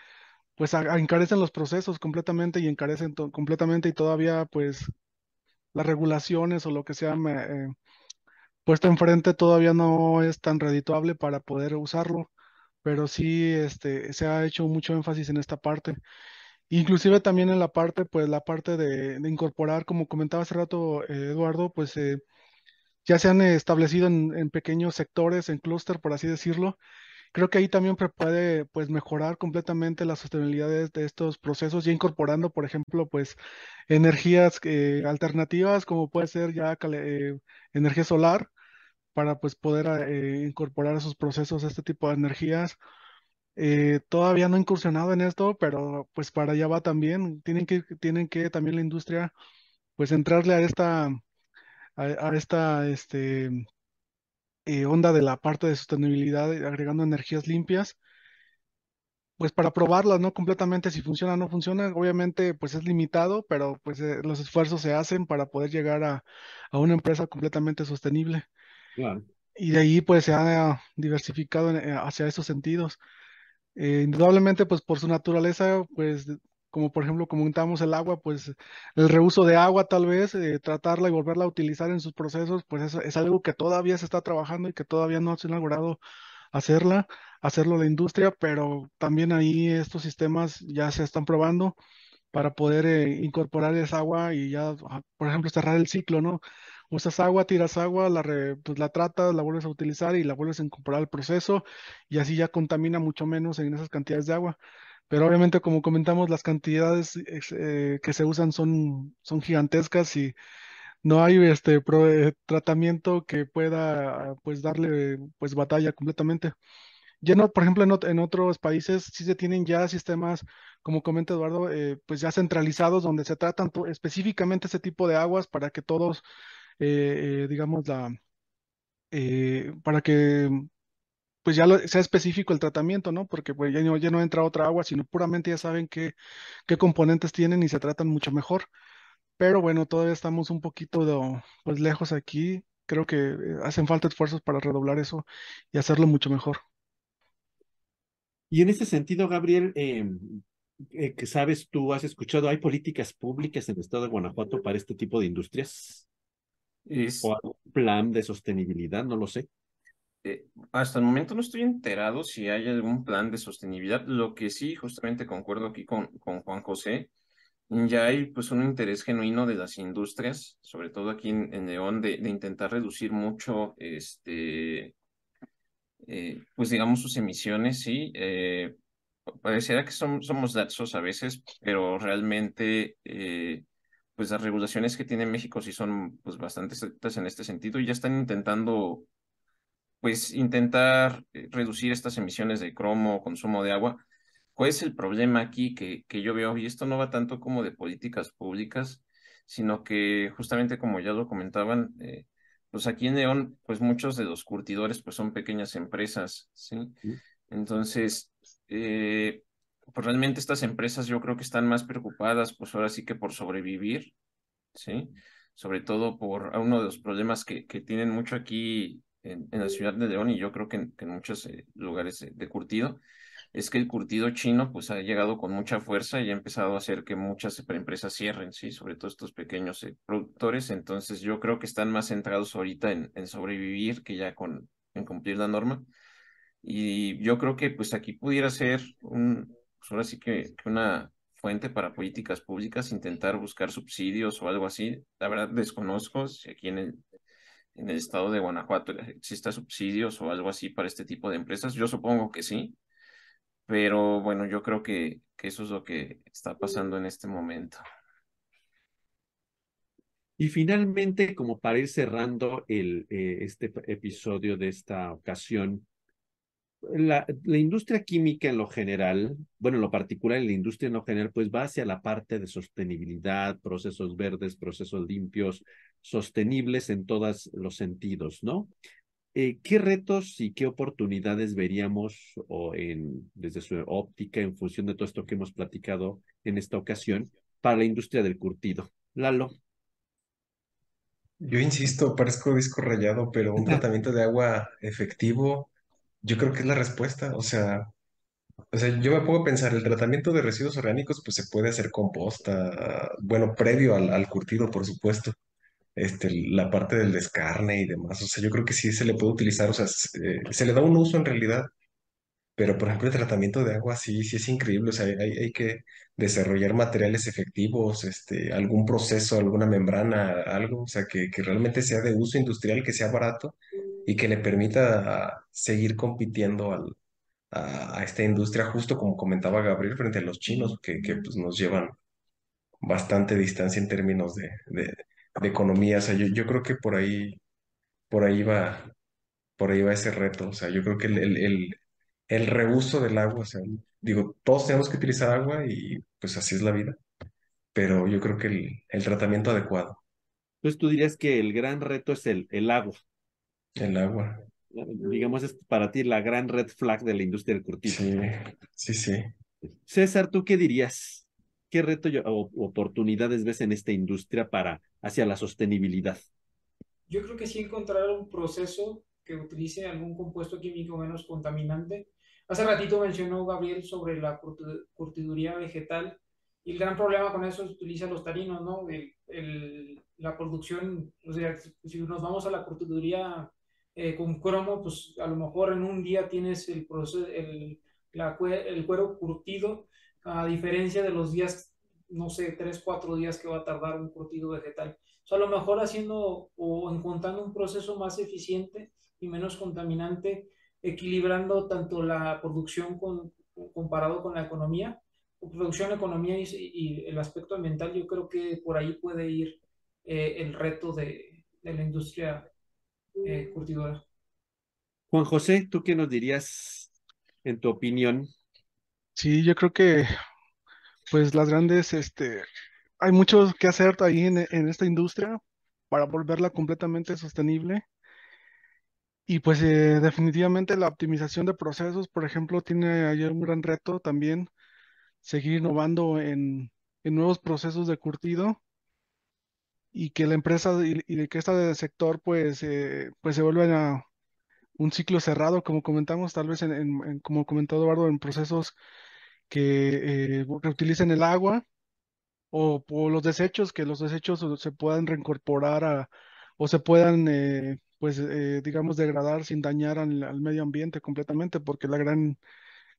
pues encarecen los procesos completamente y encarecen completamente y todavía pues las regulaciones o lo que sea eh, puesto enfrente todavía no es tan redituable para poder usarlo, pero sí este, se ha hecho mucho énfasis en esta parte. Inclusive también en la parte, pues la parte de, de incorporar, como comentaba hace rato eh, Eduardo, pues eh, ya se han establecido en, en pequeños sectores, en clúster, por así decirlo. Creo que ahí también puede pues mejorar completamente la sostenibilidad de, estos procesos, ya incorporando, por ejemplo, pues energías eh, alternativas, como puede ser ya eh, energía solar, para pues poder eh, incorporar a sus procesos este tipo de energías. Eh, todavía no he incursionado en esto, pero pues para allá va también. Tienen que, tienen que también la industria pues entrarle a esta, a esta este, eh, onda de la parte de sostenibilidad, eh, agregando energías limpias, pues para probarlas, ¿no? Completamente si funciona o no funciona. Obviamente pues es limitado, pero pues eh, los esfuerzos se hacen para poder llegar a, a una empresa completamente sostenible. Claro. Y de ahí pues se ha diversificado en- hacia esos sentidos. Eh, indudablemente, pues por su naturaleza, pues como por ejemplo comentamos el agua, pues el reuso de agua tal vez, eh, tratarla y volverla a utilizar en sus procesos, pues es, es algo que todavía se está trabajando y que todavía no se ha logrado hacerla, hacerlo la industria, pero también ahí estos sistemas ya se están probando para poder eh, incorporar esa agua y ya, ah, por ejemplo, cerrar el ciclo, ¿no? Usas agua, tiras agua, la, re- pues la tratas, la vuelves a utilizar y la vuelves a incorporar al proceso y así ya contamina mucho menos en esas cantidades de agua. Pero obviamente, como comentamos, las cantidades eh, que se usan son, son gigantescas y no hay este pro- eh, tratamiento que pueda pues darle pues batalla completamente. Ya no, por ejemplo, en, en otros países sí se tienen ya sistemas, como comenta Eduardo, eh, pues ya centralizados donde se tratan específicamente ese tipo de aguas para que todos, eh, eh, digamos, la, eh, para que pues ya lo- sea específico el tratamiento, ¿no? Porque pues ya no, ya no entra otra agua, sino puramente ya saben qué, qué componentes tienen y se tratan mucho mejor. Pero bueno, todavía estamos un poquito de, pues lejos aquí. Creo que eh, hacen falta esfuerzos para redoblar eso y hacerlo mucho mejor. Y en ese sentido, Gabriel, eh, eh, que sabes, tú has escuchado, ¿hay políticas públicas en el estado de Guanajuato para este tipo de industrias? Es, ¿O algún plan de sostenibilidad? No lo sé. Eh, hasta el momento no estoy enterado si hay algún plan de sostenibilidad. Lo que sí, justamente concuerdo aquí con, con Juan José, ya hay pues un interés genuino de las industrias, sobre todo aquí en, en León, de, intentar reducir mucho este eh, pues digamos sus emisiones, sí, eh, pareciera que son, somos laxos a veces, pero realmente eh, pues las regulaciones que tiene México sí son pues bastante estrictas en este sentido y ya están intentando pues intentar eh, reducir estas emisiones de cromo, consumo de agua. ¿Cuál es el problema aquí que, que yo veo? Y esto no va tanto como de políticas públicas, sino que justamente como ya lo comentaban, eh, pues aquí en León, pues muchos de los curtidores pues son pequeñas empresas, ¿sí? Entonces, eh, pues realmente estas empresas yo creo que están más preocupadas pues ahora sí que por sobrevivir, ¿sí? Sobre todo por uno de los problemas que, que tienen mucho aquí en, en la ciudad de León y yo creo que en, que en muchos eh, lugares de, curtido, es que el curtido chino pues ha llegado con mucha fuerza y ha empezado a hacer que muchas empresas cierren, ¿sí? Sobre todo estos pequeños eh, productores, entonces yo creo que están más centrados ahorita en, en sobrevivir que ya con en cumplir la norma. Y yo creo que pues aquí pudiera ser un, pues ahora sí que, que una fuente para políticas públicas, intentar buscar subsidios o algo así. La verdad desconozco si aquí en el, en el estado de Guanajuato exista subsidios o algo así para este tipo de empresas. Yo supongo que sí, pero bueno, yo creo que, que eso es lo que está pasando en este momento. Y finalmente, como para ir cerrando el, eh, este episodio de esta ocasión, la, la, industria química en lo general, bueno, en lo particular, en la industria en lo general, pues va hacia la parte de sostenibilidad, procesos verdes, procesos limpios, sostenibles en todos los sentidos, ¿no? Eh, ¿Qué retos y qué oportunidades veríamos o en, desde su óptica en función de todo esto que hemos platicado en esta ocasión para la industria del curtido? Lalo. Yo insisto, parezco disco rayado, pero un tratamiento de agua efectivo, yo creo que es la respuesta. O sea, o sea, yo me a pensar, el tratamiento de residuos orgánicos, pues se puede hacer composta, bueno, previo al, al curtido, por supuesto. Este, la parte del descarne y demás. O sea, yo creo que sí se le puede utilizar, o sea, se, eh, se le da un uso en realidad, pero por ejemplo el tratamiento de agua sí, sí es increíble. O sea, hay, hay que desarrollar materiales efectivos, este, algún proceso, alguna membrana, algo, o sea, que, que realmente sea de uso industrial, que sea barato y que le permita seguir compitiendo al, a, a esta industria, justo como comentaba Gabriel, frente a los chinos, que, que pues, nos llevan bastante distancia en términos de, de, de economía. O sea, yo, yo creo que por ahí, por ahí va, por ahí va ese reto. O sea, yo creo que el, el, el, el reuso del agua, o sea, digo, todos tenemos que utilizar agua y pues así es la vida, pero yo creo que el, el tratamiento adecuado, Entonces tú dirías que el gran reto es el, el agua. el agua. Digamos, es para ti la gran red flag de la industria del curtido. Sí, sí, sí. César, ¿tú qué dirías? ¿Qué reto o oportunidades ves en esta industria para hacia la sostenibilidad? Yo creo que sí encontrar un proceso que utilice algún compuesto químico menos contaminante. Hace ratito mencionó Gabriel sobre la curti- curtiduría vegetal y el gran problema con eso es utiliza los taninos, ¿no? El- el- la producción, o sea, si nos vamos a la curtiduría eh, con cromo, pues a lo mejor en un día tienes el, proceso, el, la el cuero curtido, a diferencia de los días, no sé, tres, cuatro días que va a tardar un curtido vegetal. O sea, a lo mejor haciendo o encontrando un proceso más eficiente y menos contaminante, equilibrando tanto la producción con, comparado con la economía, producción, economía y, el aspecto ambiental, yo creo que por ahí puede ir eh, el reto de, de la industria eh, curtidora. Juan José, ¿tú qué nos dirías en tu opinión? Sí, yo creo que pues las grandes, este, hay mucho que hacer ahí en, en esta industria para volverla completamente sostenible. Y pues eh, definitivamente la optimización de procesos, por ejemplo, tiene ahí un gran reto también, seguir innovando en, en nuevos procesos de curtido y que la empresa y, y que este sector pues, eh, pues se vuelva a un ciclo cerrado, como comentamos, tal vez en, en- en- como comentó Eduardo, en procesos que eh, reutilicen el agua o, los desechos, que los desechos se puedan reincorporar a, o se puedan, eh, pues, eh, digamos, degradar sin dañar al, medio ambiente completamente, porque la gran,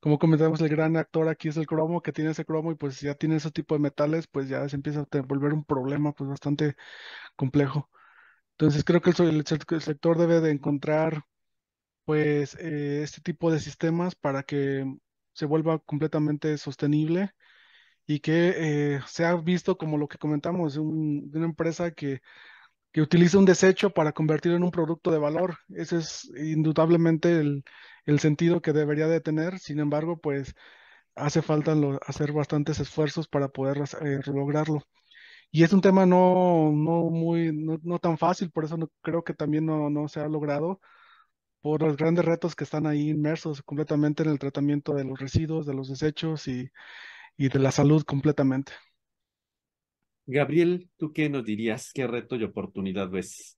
como comentamos, el gran actor aquí es el cromo, que tiene ese cromo y pues ya tiene ese tipo de metales, pues ya se empieza a volver un problema pues bastante complejo. Entonces creo que el, el sector debe de encontrar pues eh, este tipo de sistemas para que se vuelva completamente sostenible y que eh, sea visto como lo que comentamos, un- una empresa que, que utiliza un desecho para convertirlo en un producto de valor. Ese es indudablemente el, el sentido que debería de tener. Sin embargo, pues hace falta hacer bastantes esfuerzos para poder eh, lograrlo. Y es un tema no, no muy, no, no tan fácil, por eso creo que también no, no se ha logrado por los grandes retos que están ahí inmersos completamente en el tratamiento de los residuos, de los desechos y, y de la salud completamente. Gabriel, ¿tú qué nos dirías? ¿Qué reto y oportunidad ves?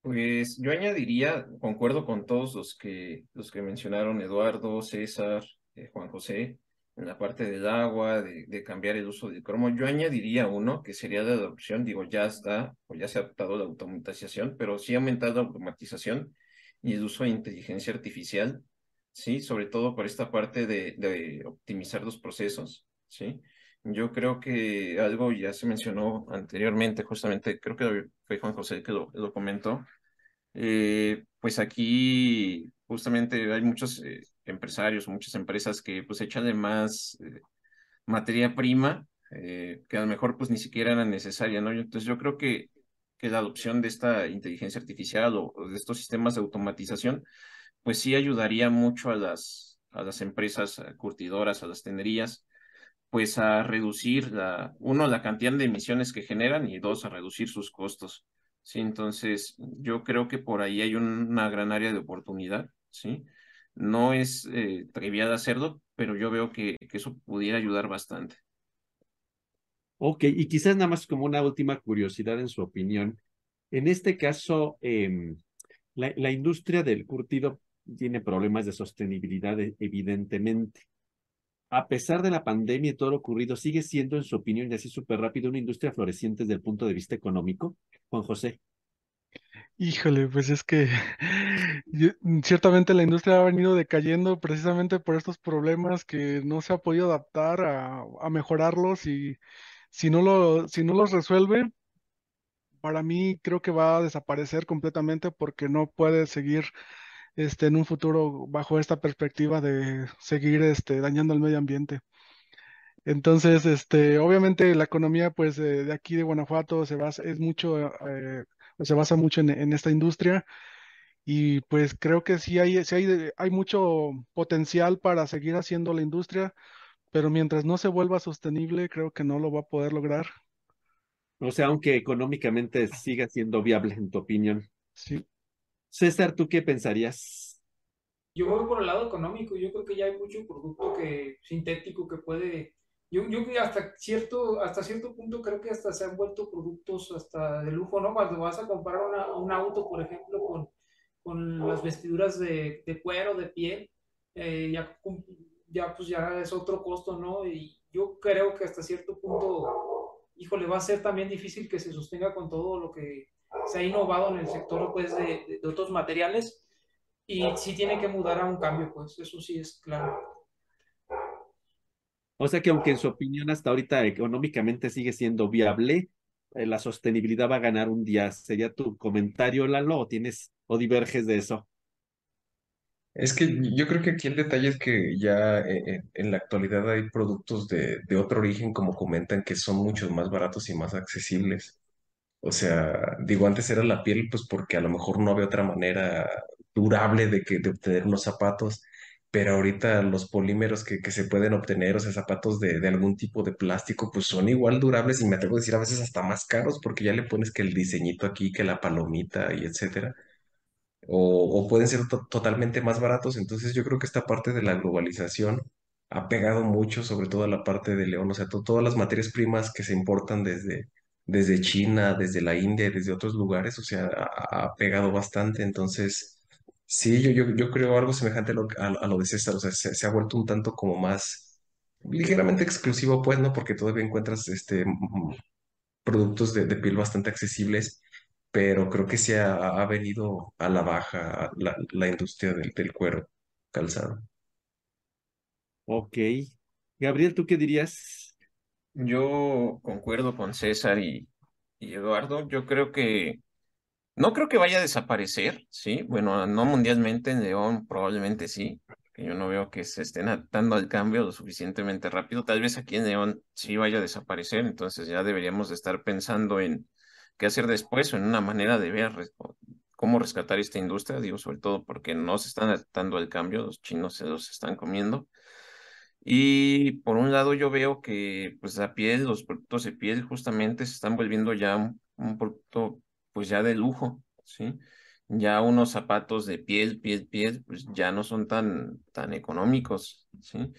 Pues yo añadiría, concuerdo con todos los que, los que mencionaron, Eduardo, César, eh, Juan José, en la parte del agua, de, de cambiar el uso del cromo. Yo añadiría uno que sería la adopción, digo, ya está, o ya se ha adoptado la automatización, pero sí ha aumentado la automatización y el uso de inteligencia artificial, ¿sí? Sobre todo por esta parte de, optimizar los procesos, ¿sí? Yo creo que algo ya se mencionó anteriormente, justamente, creo que fue Juan José que lo, lo comentó. Eh, pues aquí justamente hay muchos eh, empresarios, muchas empresas que pues echan de más eh, materia prima eh, que a lo mejor pues ni siquiera era necesaria, ¿no? Entonces yo creo que, que la adopción de esta inteligencia artificial o, de estos sistemas de automatización pues sí ayudaría mucho a las, a las empresas eh, curtidoras, a las tenerías pues a reducir la, uno, la cantidad de emisiones que generan y dos, a reducir sus costos. Sí, entonces yo creo que por ahí hay una gran área de oportunidad, ¿sí? No es eh, trivial hacerlo, pero yo veo que, que eso pudiera ayudar bastante. Ok, y quizás nada más como una última curiosidad en su opinión. En este caso, eh, la, la industria del curtido tiene problemas de sostenibilidad, e- evidentemente. A pesar de la pandemia y todo lo ocurrido, ¿sigue siendo, en su opinión, y así súper rápido, una industria floreciente desde el punto de vista económico? Juan José. Híjole, pues es que yo- ciertamente la industria ha venido decayendo precisamente por estos problemas que no se ha podido adaptar a, a mejorarlos y si no lo, si no los resuelve, para mí creo que va a desaparecer completamente porque no puede seguir este, en un futuro bajo esta perspectiva de seguir este, dañando al medio ambiente. Entonces, este, obviamente la economía pues eh, de aquí de Guanajuato se basa, es mucho, eh, se basa mucho en, en esta industria y pues creo que sí hay, sí hay, hay mucho potencial para seguir haciendo la industria, pero mientras no se vuelva sostenible, creo que no lo va a poder lograr. O sea, aunque económicamente siga siendo viable, en tu opinión. Sí. César, ¿tú qué pensarías? Yo voy por el lado económico, yo creo que ya hay mucho producto que, sintético que puede, yo, yo creo que hasta cierto, hasta cierto punto creo que hasta se han vuelto productos hasta de lujo, ¿no? Cuando vas a comprar una- un auto, por ejemplo, con, con las vestiduras de, de cuero, de piel, eh, ya, ya pues ya es otro costo, ¿no? Y yo creo que hasta cierto punto, híjole, va a ser también difícil que se sostenga con todo lo que se ha innovado en el sector, pues, de, de- otros materiales y sí tiene que mudar a un cambio, pues eso sí es claro. O sea que aunque en su opinión hasta ahorita económicamente sigue siendo viable, eh, la sostenibilidad va a ganar un día. ¿Sería tu comentario, Lalo, o tienes o diverges de eso? Es que yo creo que aquí el detalle es que ya eh, eh, en la actualidad hay productos de, de otro origen, como comentan, que son mucho más baratos y más accesibles. O sea, digo, antes era la piel, pues porque a lo mejor no había otra manera durable de, que, de obtener unos zapatos, pero ahorita los polímeros que, que se pueden obtener, o sea, zapatos de, de algún tipo de plástico, pues son igual durables y me atrevo a decir a veces hasta más caros porque ya le pones que el diseñito aquí, que la palomita y etcétera o, o pueden ser to- totalmente más baratos. Entonces yo creo que esta parte de la globalización ha pegado mucho, sobre todo a la parte de León, o sea, to- todas las materias primas que se importan desde, desde China, desde la India, desde otros lugares, o sea, ha, pegado bastante. Entonces, sí, yo, yo, creo algo semejante a lo, a, lo de César, o sea, se, ha vuelto un tanto como más ligeramente exclusivo, pues, ¿no? Porque todavía encuentras este, productos de piel bastante accesibles, pero creo que se ha, ha venido a la baja la, la industria del, del cuero calzado. Ok. Gabriel, ¿tú qué dirías? Yo concuerdo con César y, y Eduardo. Yo creo que no creo que vaya a desaparecer, ¿sí? Bueno, no mundialmente, en León probablemente sí, que yo no veo que se estén adaptando al cambio lo suficientemente rápido. Tal vez aquí en León sí vaya a desaparecer, entonces ya deberíamos de estar pensando en qué hacer después o en una manera de ver cómo rescatar esta industria, digo, sobre todo porque no se están adaptando al cambio, los chinos se los están comiendo. Y por un lado yo veo que pues la piel, los productos de piel justamente se están volviendo ya un, un producto pues ya de lujo, ¿sí? Ya unos zapatos de piel, piel, piel, pues ya no son tan, tan económicos, ¿sí?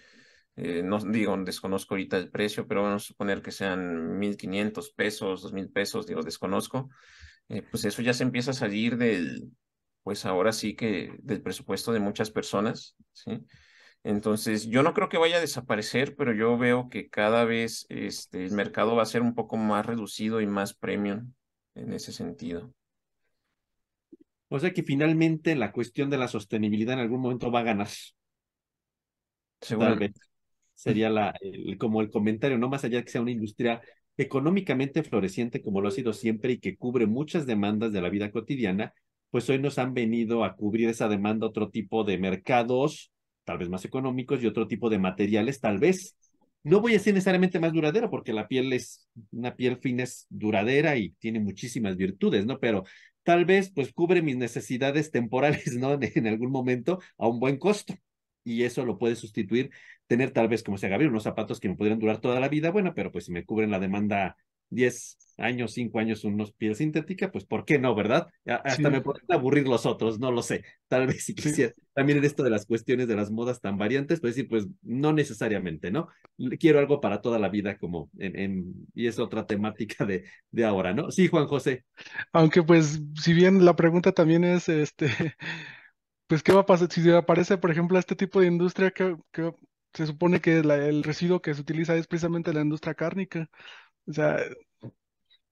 Eh, no digo, desconozco ahorita el precio, pero vamos a suponer que sean 1.500 pesos, 2.000 pesos, digo, desconozco. Eh, pues eso ya se empieza a salir del, pues ahora sí que del presupuesto de muchas personas, ¿sí? Entonces, yo no creo que vaya a desaparecer, pero yo veo que cada vez este, el mercado va a ser un poco más reducido y más premium en ese sentido. O sea que finalmente la cuestión de la sostenibilidad en algún momento va a ganar, tal Seguramente. vez. Sería la, como el comentario, no más allá de que sea una industria económicamente floreciente como lo ha sido siempre y que cubre muchas demandas de la vida cotidiana, pues hoy nos han venido a cubrir esa demanda otro tipo de mercados, tal vez más económicos y otro tipo de materiales, tal vez. No voy a decir necesariamente más duradero, porque la piel es, una piel fina es duradera y tiene muchísimas virtudes, ¿no? Pero tal vez pues cubre mis necesidades temporales, ¿no? En algún momento a un buen costo. Y eso lo puede sustituir tener tal vez, como se Gabriel, unos zapatos que me pudieran durar toda la vida, bueno, pero pues si me cubren la demanda 10 años, 5 años, unos piel sintética, pues ¿por qué no, verdad? Hasta Sí. me podrían aburrir los otros, no lo sé. Tal vez si Sí. quisiera, también en esto de las cuestiones de las modas tan variantes, pues decir, pues no necesariamente, ¿no? Quiero algo para toda la vida, como en, en y es otra temática de, de ahora, ¿no? Sí, Juan José. Aunque pues, si bien la pregunta también es, este, pues, ¿qué va a pasar si aparece, por ejemplo, este tipo de industria que, se supone que el residuo que se utiliza es precisamente la industria cárnica? O sea,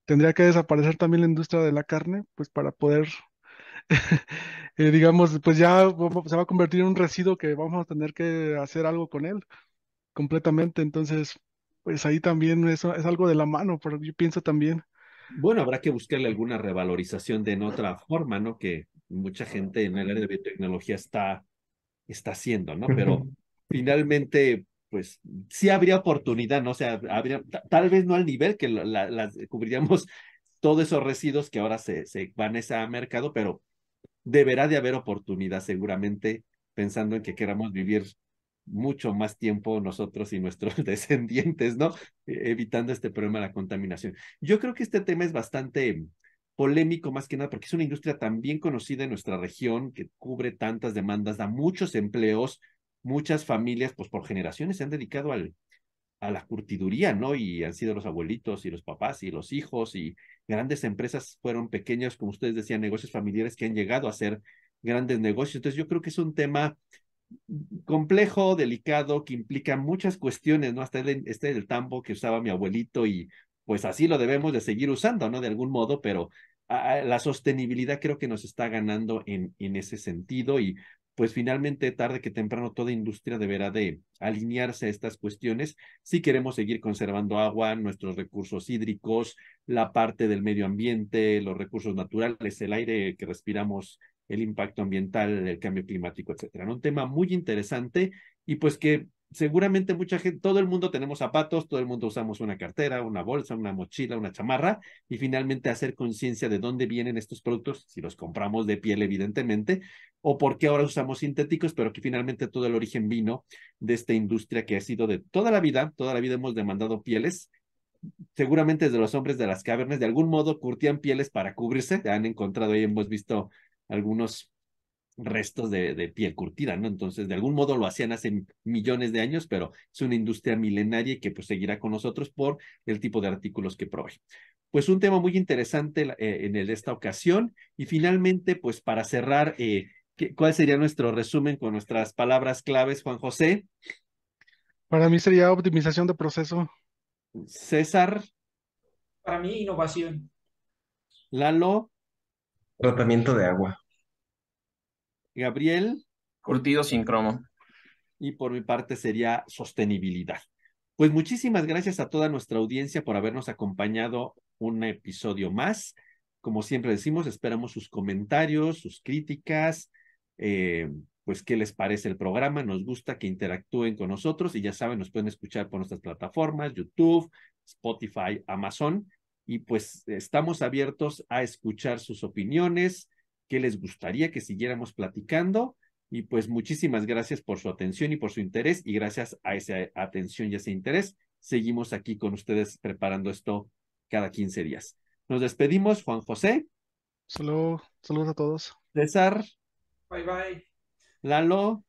tendría que desaparecer también la industria de la carne, pues, para poder eh, digamos, pues ya se va a convertir en un residuo que vamos a tener que hacer algo con él completamente. Entonces, pues ahí también eso es algo de la mano, pero yo pienso también. Bueno, habrá que buscarle alguna revalorización de en otra forma, ¿no? Que mucha gente en el área de biotecnología está, está haciendo, ¿no? Pero finalmente, pues sí habría oportunidad, ¿no? O sea, habría, ta- tal vez no al nivel que la- la- las cubriríamos todos esos residuos que ahora se, se van a ese mercado, pero deberá de haber oportunidad seguramente, pensando en que queramos vivir mucho más tiempo nosotros y nuestros descendientes, ¿no? E- Evitando este problema de la contaminación. Yo creo que este tema es bastante polémico más que nada porque es una industria tan bien conocida en nuestra región que cubre tantas demandas, da muchos empleos, muchas familias, pues por generaciones se han dedicado al, a la curtiduría, ¿no? Y han sido los abuelitos y los papás y los hijos y grandes empresas fueron pequeños, como ustedes decían, negocios familiares que han llegado a ser grandes negocios. Entonces yo creo que es un tema complejo, delicado, que implica muchas cuestiones, ¿no? Hasta el, este del tambo que usaba mi abuelito y pues así lo debemos de seguir usando, ¿no? De algún modo, pero la sostenibilidad creo que nos está ganando en, en ese sentido y pues finalmente tarde que temprano toda industria deberá de alinearse a estas cuestiones si queremos seguir conservando agua, nuestros recursos hídricos, la parte del medio ambiente, los recursos naturales, el aire que respiramos el impacto ambiental, el cambio climático, etcétera. Un tema muy interesante y pues que seguramente mucha gente, todo el mundo tenemos zapatos, todo el mundo usamos una cartera, una bolsa, una mochila, una chamarra y finalmente hacer conciencia de dónde vienen estos productos, si los compramos de piel evidentemente, o por qué ahora usamos sintéticos, pero que finalmente todo el origen vino de esta industria que ha sido de toda la vida, toda la vida hemos demandado pieles. Seguramente desde los hombres de las cavernas, de algún modo curtían pieles para cubrirse, han encontrado ahí, hemos visto algunos restos de, de, piel curtida, ¿no? Entonces, de algún modo lo hacían hace millones de años, pero es una industria milenaria y que pues seguirá con nosotros por el tipo de artículos que provee. Pues un tema muy interesante eh, en el, esta ocasión y finalmente, pues para cerrar, eh, ¿qué, ¿cuál sería nuestro resumen con nuestras palabras claves, Juan José? Para mí sería optimización de proceso. César. Para mí, innovación. Lalo. Tratamiento de agua. Gabriel. Curtido sin cromo. Y por mi parte sería sostenibilidad. Pues muchísimas gracias a toda nuestra audiencia por habernos acompañado un episodio más. Como siempre decimos, esperamos sus comentarios, sus críticas, eh, pues qué les parece el programa. Nos gusta que interactúen con nosotros y ya saben, nos pueden escuchar por nuestras plataformas, YouTube, Spotify, Amazon. Y pues estamos abiertos a escuchar sus opiniones, qué les gustaría que siguiéramos platicando. Y pues muchísimas gracias por su atención y por su interés. Y gracias a esa atención y ese interés, seguimos aquí con ustedes preparando esto cada 15 días. Nos despedimos, Juan José. Saludos, saludos a todos. César. Bye bye. Lalo.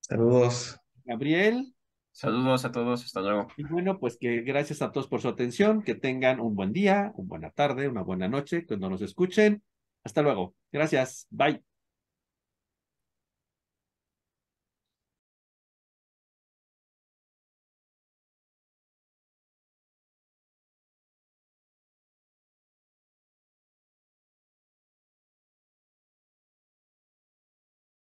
Saludos. Gabriel. Saludos a todos, hasta luego. Y bueno, pues que gracias a todos por su atención, que tengan un buen día, una buena tarde, una buena noche cuando nos escuchen. Hasta luego. Gracias. Bye.